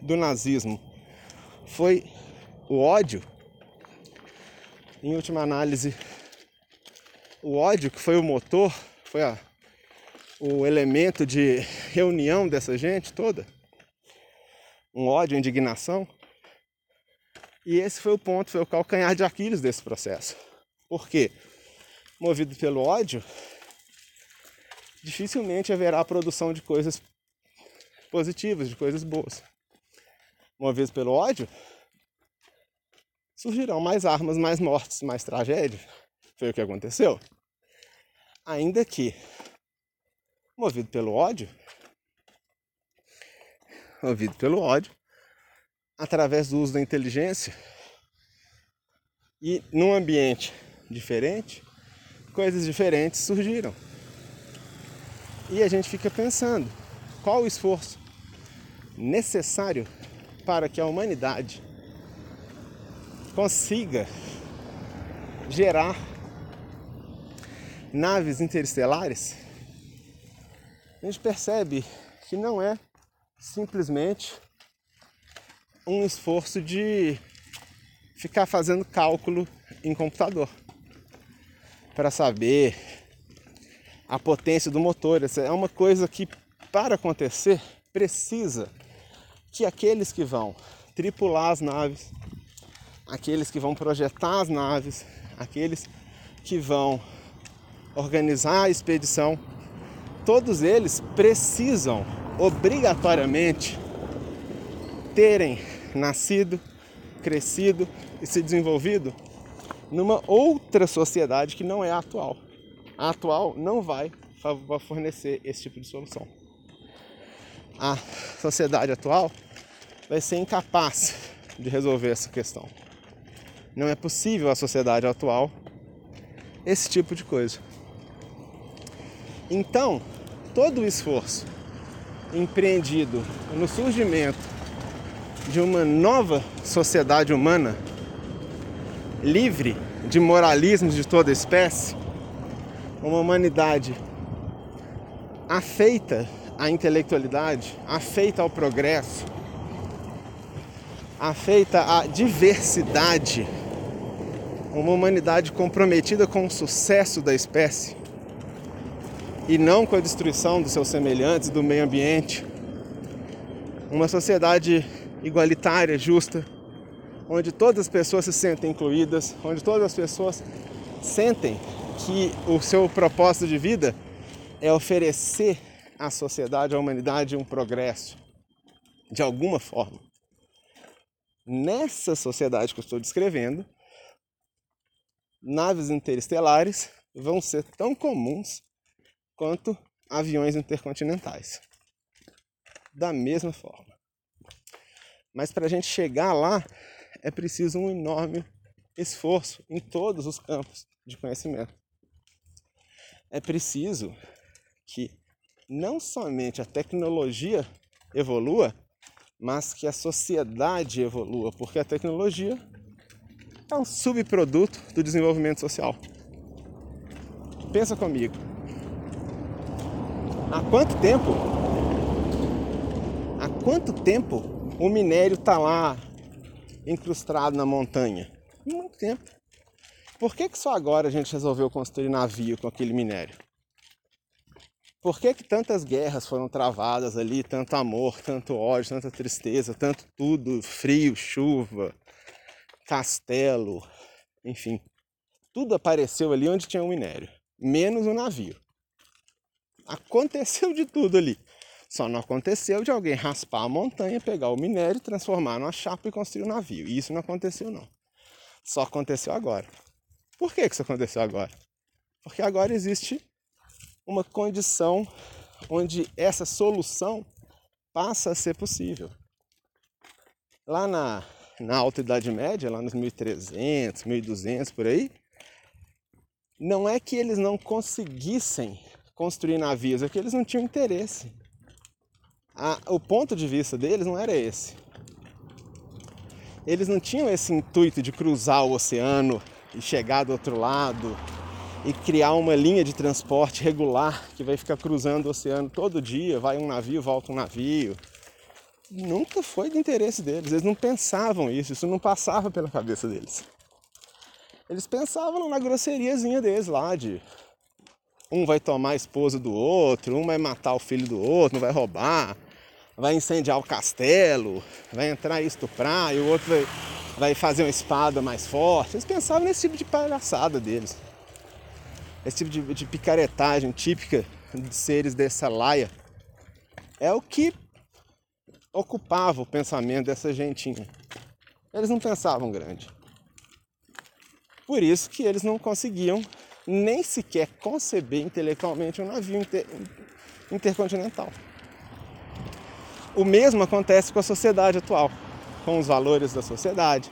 do nazismo foi o ódio, em última análise, o ódio que foi o motor, foi a, o elemento de reunião dessa gente toda, um ódio, indignação. E esse foi o ponto, foi o calcanhar de Aquiles desse processo. Por quê? Movido pelo ódio, dificilmente haverá a produção de coisas positivas, de coisas boas. Movidos pelo ódio, surgirão mais armas, mais mortes, mais tragédia. Foi o que aconteceu. Ainda que, movido pelo ódio, movido pelo ódio, através do uso da inteligência e num ambiente diferente, coisas diferentes surgiram. E a gente fica pensando qual o esforço necessário para que a humanidade consiga gerar naves interestelares. A gente percebe que não é simplesmente um esforço de ficar fazendo cálculo em computador para saber a potência do motor. Essa é uma coisa que, para acontecer, precisa que aqueles que vão tripular as naves, aqueles que vão projetar as naves, aqueles que vão organizar a expedição, todos eles precisam obrigatoriamente terem nascido, crescido e se desenvolvido numa outra sociedade que não é a atual. A atual não vai fornecer esse tipo de solução. A sociedade atual vai ser incapaz de resolver essa questão. Não é possível a sociedade atual esse tipo de coisa. Então, todo o esforço empreendido no surgimento de uma nova sociedade humana livre de moralismos de toda espécie, uma humanidade afeita à intelectualidade, afeita ao progresso, afeita à diversidade, uma humanidade comprometida com o sucesso da espécie e não com a destruição dos seus semelhantes, do meio ambiente. Uma sociedade igualitária, justa, onde todas as pessoas se sentem incluídas, onde todas as pessoas sentem que o seu propósito de vida é oferecer à sociedade, à humanidade, um progresso, de alguma forma. Nessa sociedade que eu estou descrevendo, naves interestelares vão ser tão comuns quanto aviões intercontinentais. Da mesma forma. Mas para a gente chegar lá, é preciso um enorme esforço em todos os campos de conhecimento. É preciso que não somente a tecnologia evolua, mas que a sociedade evolua, porque a tecnologia é um subproduto do desenvolvimento social. Pensa comigo. Há quanto tempo? Há quanto tempo o minério está lá incrustado na montanha? Muito tempo. Por que, que só agora a gente resolveu construir navio com aquele minério? Por que, que tantas guerras foram travadas ali, tanto amor, tanto ódio, tanta tristeza, tanto tudo, frio, chuva, castelo, enfim. Tudo apareceu ali onde tinha um minério, menos o um navio. Aconteceu de tudo ali. Só não aconteceu de alguém raspar a montanha, pegar o minério, transformar numa chapa e construir um navio. E isso não aconteceu não. Só aconteceu agora. Por que isso aconteceu agora? Porque agora existe uma condição onde essa solução passa a ser possível. Lá na, na Alta Idade Média, lá nos 1300, 1200 por aí, não é que eles não conseguissem construir navios, é que eles não tinham interesse. A, o ponto de vista deles não era esse. Eles não tinham esse intuito de cruzar o oceano e chegar do outro lado e criar uma linha de transporte regular que vai ficar cruzando o oceano todo dia, vai um navio, volta um navio. Nunca foi de interesse deles, eles não pensavam isso, isso não passava pela cabeça deles. Eles pensavam na grosseriazinha deles lá, de um vai tomar a esposa do outro, um vai matar o filho do outro, um vai roubar, vai incendiar o castelo, vai entrar e estuprar, e o outro vai, vai fazer uma espada mais forte. Eles pensavam nesse tipo de palhaçada deles esse tipo de, de picaretagem típica de seres dessa laia, é o que ocupava o pensamento dessa gentinha. Eles não pensavam grande. Por isso que eles não conseguiam nem sequer conceber intelectualmente um navio inter, intercontinental. O mesmo acontece com a sociedade atual, com os valores da sociedade,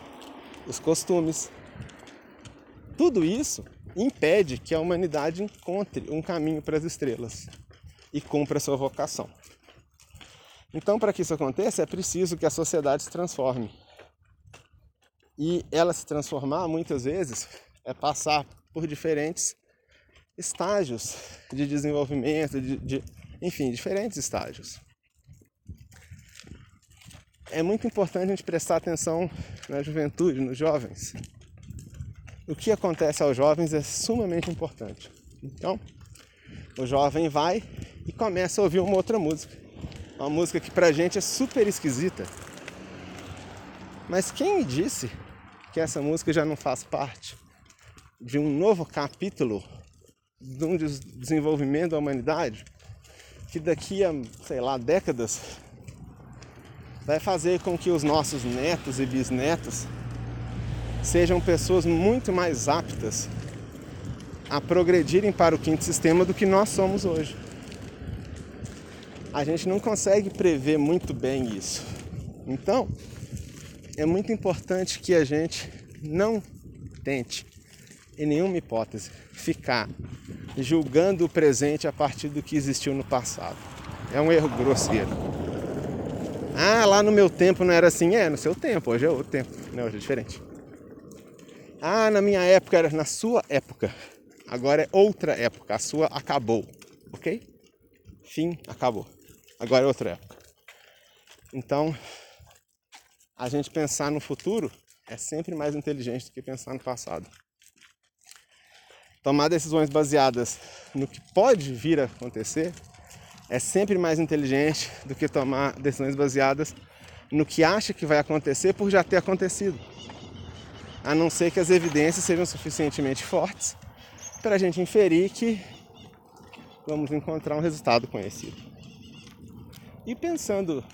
os costumes. Tudo isso impede que a humanidade encontre um caminho para as estrelas e cumpra sua vocação. Então, para que isso aconteça, é preciso que a sociedade se transforme. E ela se transformar, muitas vezes, é passar por diferentes estágios de desenvolvimento, de, de enfim, diferentes estágios. É muito importante a gente prestar atenção na juventude, nos jovens, o que acontece aos jovens é sumamente importante. Então, o jovem vai e começa a ouvir uma outra música. Uma música que pra gente é super esquisita. Mas quem disse que essa música já não faz parte de um novo capítulo de um desenvolvimento da humanidade que daqui a, sei lá, décadas vai fazer com que os nossos netos e bisnetos sejam pessoas muito mais aptas a progredirem para o quinto sistema do que nós somos hoje. A gente não consegue prever muito bem isso. Então, é muito importante que a gente não tente, em nenhuma hipótese, ficar julgando o presente a partir do que existiu no passado. É um erro grosseiro. Ah, lá no meu tempo não era assim. É, no seu tempo, hoje é outro tempo. Não, hoje é diferente. Ah, na minha época era na sua época. Agora é outra época. A sua acabou. Ok? Fim, acabou. Agora é outra época. Então, a gente pensar no futuro é sempre mais inteligente do que pensar no passado. Tomar decisões baseadas no que pode vir a acontecer é sempre mais inteligente do que tomar decisões baseadas no que acha que vai acontecer por já ter acontecido a não ser que as evidências sejam suficientemente fortes para a gente inferir que vamos encontrar um resultado conhecido. E pensando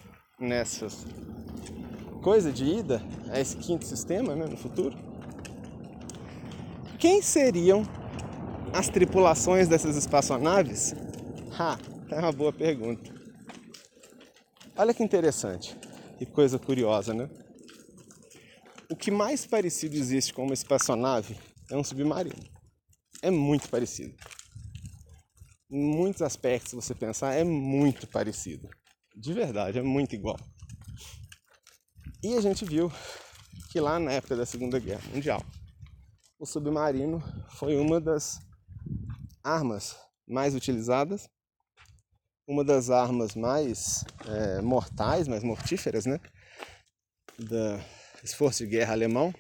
nessas coisas de ida a esse quinto sistema né, no futuro, quem seriam as tripulações dessas espaçonaves? Ha, é uma boa pergunta. Olha que interessante e coisa curiosa, né? o que mais parecido existe com uma espaçonave é um submarino. É muito parecido. Em muitos aspectos, se você pensar, é muito parecido. De verdade, é muito igual. E a gente viu que lá na época da Segunda Guerra Mundial, o submarino foi uma das armas mais utilizadas, uma das armas mais é, mortais, mais mortíferas, né? Da esforço de guerra alemão.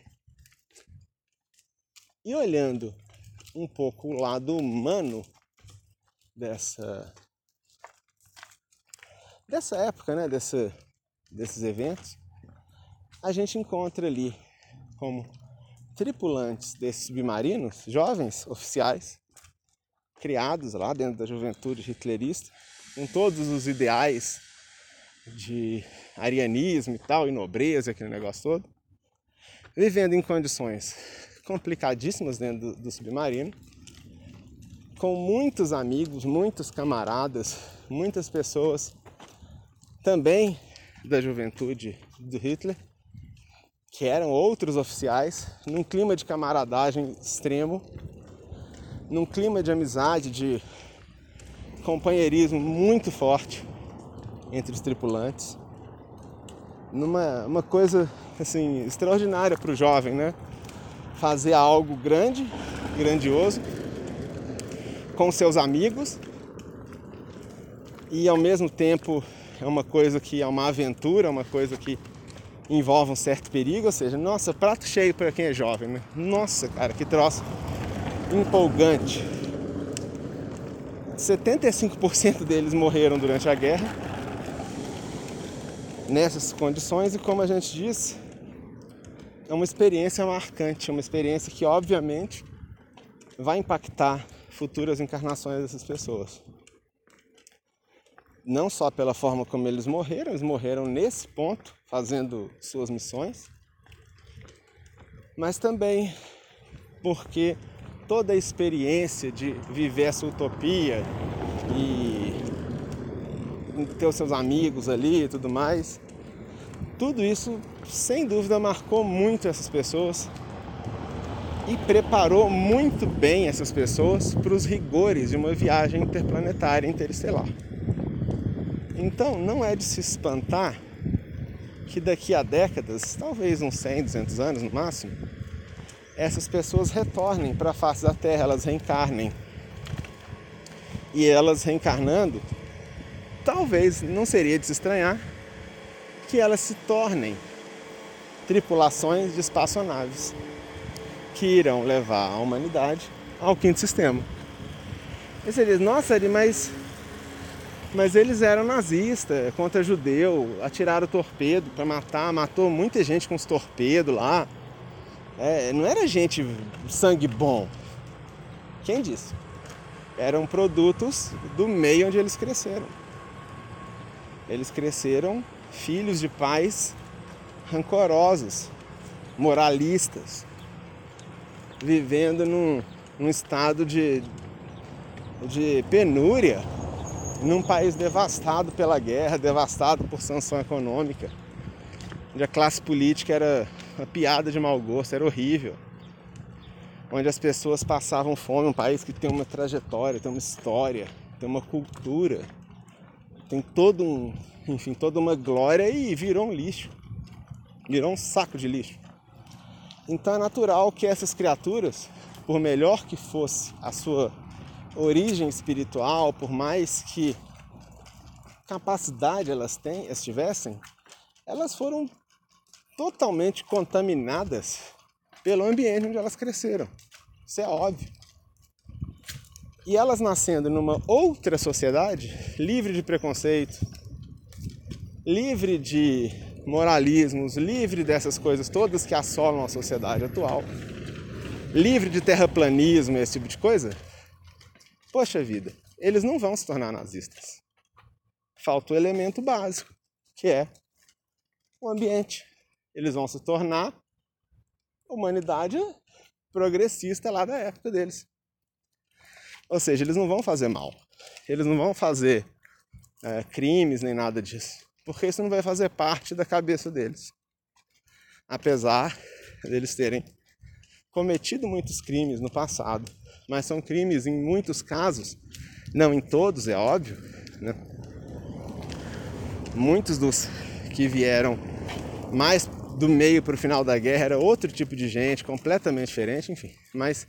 E olhando um pouco o lado humano dessa dessa época, né, dessa, desses eventos, a gente encontra ali como tripulantes desses submarinos, jovens oficiais, criados lá dentro da juventude hitlerista, com todos os ideais de arianismo e tal, e nobreza, aquele negócio todo, vivendo em condições complicadíssimas dentro do, do submarino, com muitos amigos, muitos camaradas, muitas pessoas também da juventude do Hitler, que eram outros oficiais, num clima de camaradagem extremo, num clima de amizade, de companheirismo muito forte entre os tripulantes, numa uma coisa assim extraordinária para o jovem, né? Fazer algo grande, grandioso, com seus amigos e ao mesmo tempo é uma coisa que é uma aventura, uma coisa que envolve um certo perigo, ou seja, nossa, prato cheio para quem é jovem, né? Nossa, cara, que troço empolgante. 75% deles morreram durante a guerra nessas condições e como a gente disse, é uma experiência marcante, uma experiência que obviamente vai impactar futuras encarnações dessas pessoas. Não só pela forma como eles morreram, eles morreram nesse ponto, fazendo suas missões, mas também porque toda a experiência de viver essa utopia e ter os seus amigos ali e tudo mais, tudo isso sem dúvida marcou muito essas pessoas e preparou muito bem essas pessoas para os rigores de uma viagem interplanetária interestelar. Então não é de se espantar que daqui a décadas, talvez uns 100, 200 anos no máximo, essas pessoas retornem para a face da Terra, elas reencarnem. E elas reencarnando, talvez não seria de se estranhar que elas se tornem tripulações de espaçonaves que irão levar a humanidade ao quinto sistema. E você diz, nossa, mas, mas eles eram nazistas, contra judeu, atiraram torpedo para matar, matou muita gente com os torpedos lá. É, não era gente sangue bom. Quem disse? Eram produtos do meio onde eles cresceram. Eles cresceram filhos de pais rancorosos, moralistas, vivendo num, num estado de, de penúria, num país devastado pela guerra, devastado por sanção econômica, onde a classe política era uma piada de mau gosto, era horrível, onde as pessoas passavam fome, um país que tem uma trajetória, tem uma história, tem uma cultura, tem todo um, enfim, toda uma glória e virou um lixo, virou um saco de lixo. Então é natural que essas criaturas, por melhor que fosse a sua origem espiritual, por mais que capacidade elas têm, elas tivessem, elas foram totalmente contaminadas pelo ambiente onde elas cresceram. Isso é óbvio. E elas nascendo numa outra sociedade, livre de preconceito, livre de moralismos, livre dessas coisas todas que assolam a sociedade atual, livre de terraplanismo e esse tipo de coisa, poxa vida, eles não vão se tornar nazistas. Falta o elemento básico, que é o ambiente. Eles vão se tornar humanidade progressista lá da época deles. Ou seja, eles não vão fazer mal, eles não vão fazer é, crimes nem nada disso porque isso não vai fazer parte da cabeça deles. Apesar deles terem cometido muitos crimes no passado, mas são crimes em muitos casos, não em todos, é óbvio, né? Muitos dos que vieram mais do meio para o final da guerra era outro tipo de gente, completamente diferente, enfim. Mas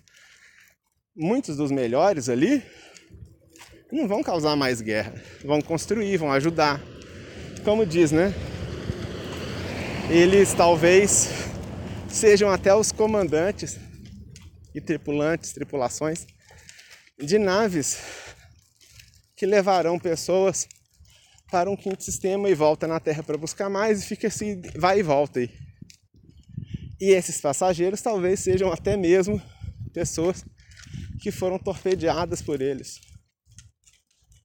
muitos dos melhores ali não vão causar mais guerra, vão construir, vão ajudar. Como diz, né? Eles talvez sejam até os comandantes e tripulantes, tripulações de naves que levarão pessoas para um quinto sistema e volta na Terra para buscar mais e fica assim, vai e volta aí. E esses passageiros talvez sejam até mesmo pessoas que foram torpedeadas por eles.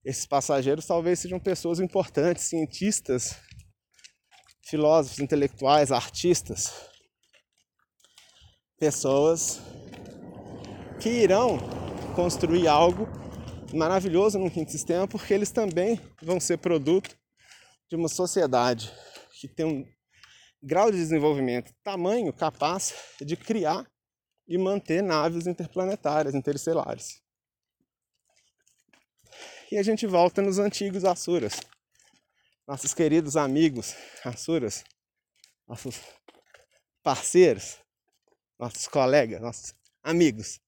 Esses passageiros talvez sejam pessoas importantes, cientistas, filósofos, intelectuais, artistas. Pessoas que irão construir algo maravilhoso no quinto sistema, porque eles também vão ser produto de uma sociedade que tem um grau de desenvolvimento tamanho capaz de criar e manter naves interplanetárias, interestelares. E a gente volta nos antigos Asuras. Nossos queridos amigos Asuras, nossos parceiros, nossos colegas, nossos amigos.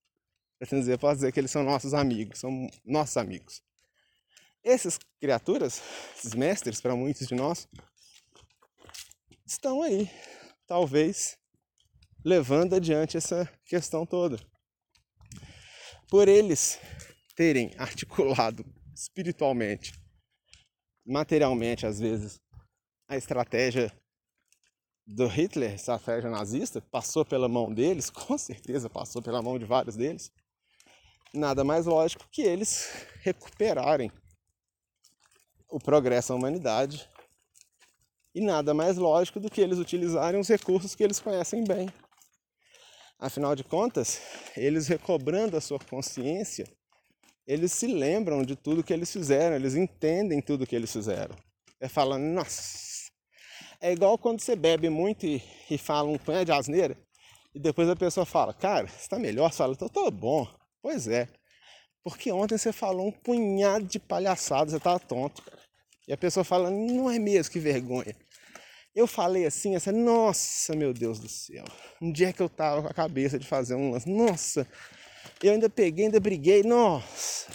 [LAUGHS] Pretendo dizer, posso dizer que eles são nossos amigos, são nossos amigos. Essas criaturas, esses mestres, para muitos de nós, estão aí, talvez levando adiante essa questão toda. Por eles terem [LAUGHS] articulado espiritualmente, materialmente às vezes, a estratégia do Hitler, estratégia nazista, passou pela mão deles, [LAUGHS] com certeza passou pela mão de vários deles nada mais lógico que eles [LAUGHS] recuperarem o progresso da humanidade e nada mais lógico do que eles utilizarem os recursos que eles conhecem bem. Afinal de contas, eles recobrando a sua consciência, eles se lembram de tudo que eles fizeram, eles entendem tudo que eles fizeram. É falando, nossa, é igual quando você bebe muito e, e fala um punhado de asneira, e depois a pessoa fala, cara, está melhor, você fala, tô, tô bom, Pois é. Porque ontem você falou um punhado de palhaçada, você tava tonto, cara. E a pessoa fala, não é mesmo, que vergonha. Eu falei assim, essa, nossa, meu Deus do céu. Um dia que eu tava com a cabeça de fazer um lance, nossa, eu ainda peguei, ainda briguei, nossa.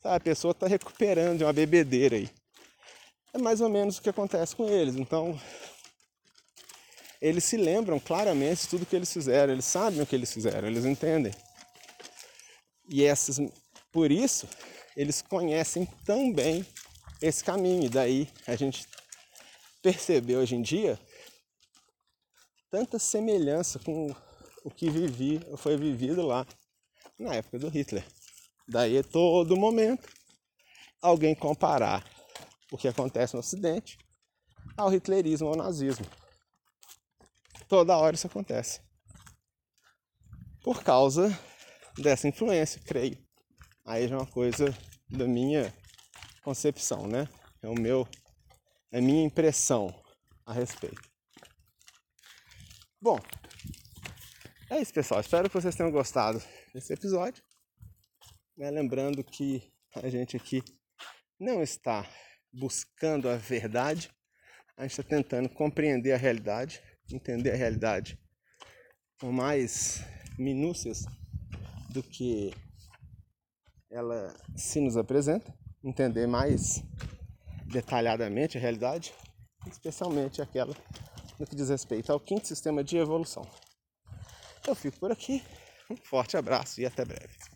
Sabe, a pessoa tá recuperando de uma bebedeira aí. É mais ou menos o que acontece com eles. Então, eles se lembram claramente de tudo que eles fizeram, eles sabem o que eles fizeram, eles entendem. E essas, por isso, eles conhecem tão bem esse caminho. E daí a gente percebe hoje em dia tanta semelhança com o que vivi, foi vivido lá na época do Hitler. Daí todo momento alguém comparar o que acontece no Ocidente ao hitlerismo, ao nazismo. Toda hora isso acontece. Por causa dessa influência, creio. Aí já é uma coisa da minha concepção, né? É o meu, é a minha impressão a respeito. Bom, é isso, pessoal. Espero que vocês tenham gostado desse episódio. Né? Lembrando que a gente aqui não está buscando a verdade, a gente está tentando compreender a realidade, entender a realidade com mais minúcias do que ela se nos apresenta, entender mais detalhadamente a realidade, especialmente aquela no que diz respeito ao quinto sistema de evolução. Eu fico por aqui, um forte abraço e até breve.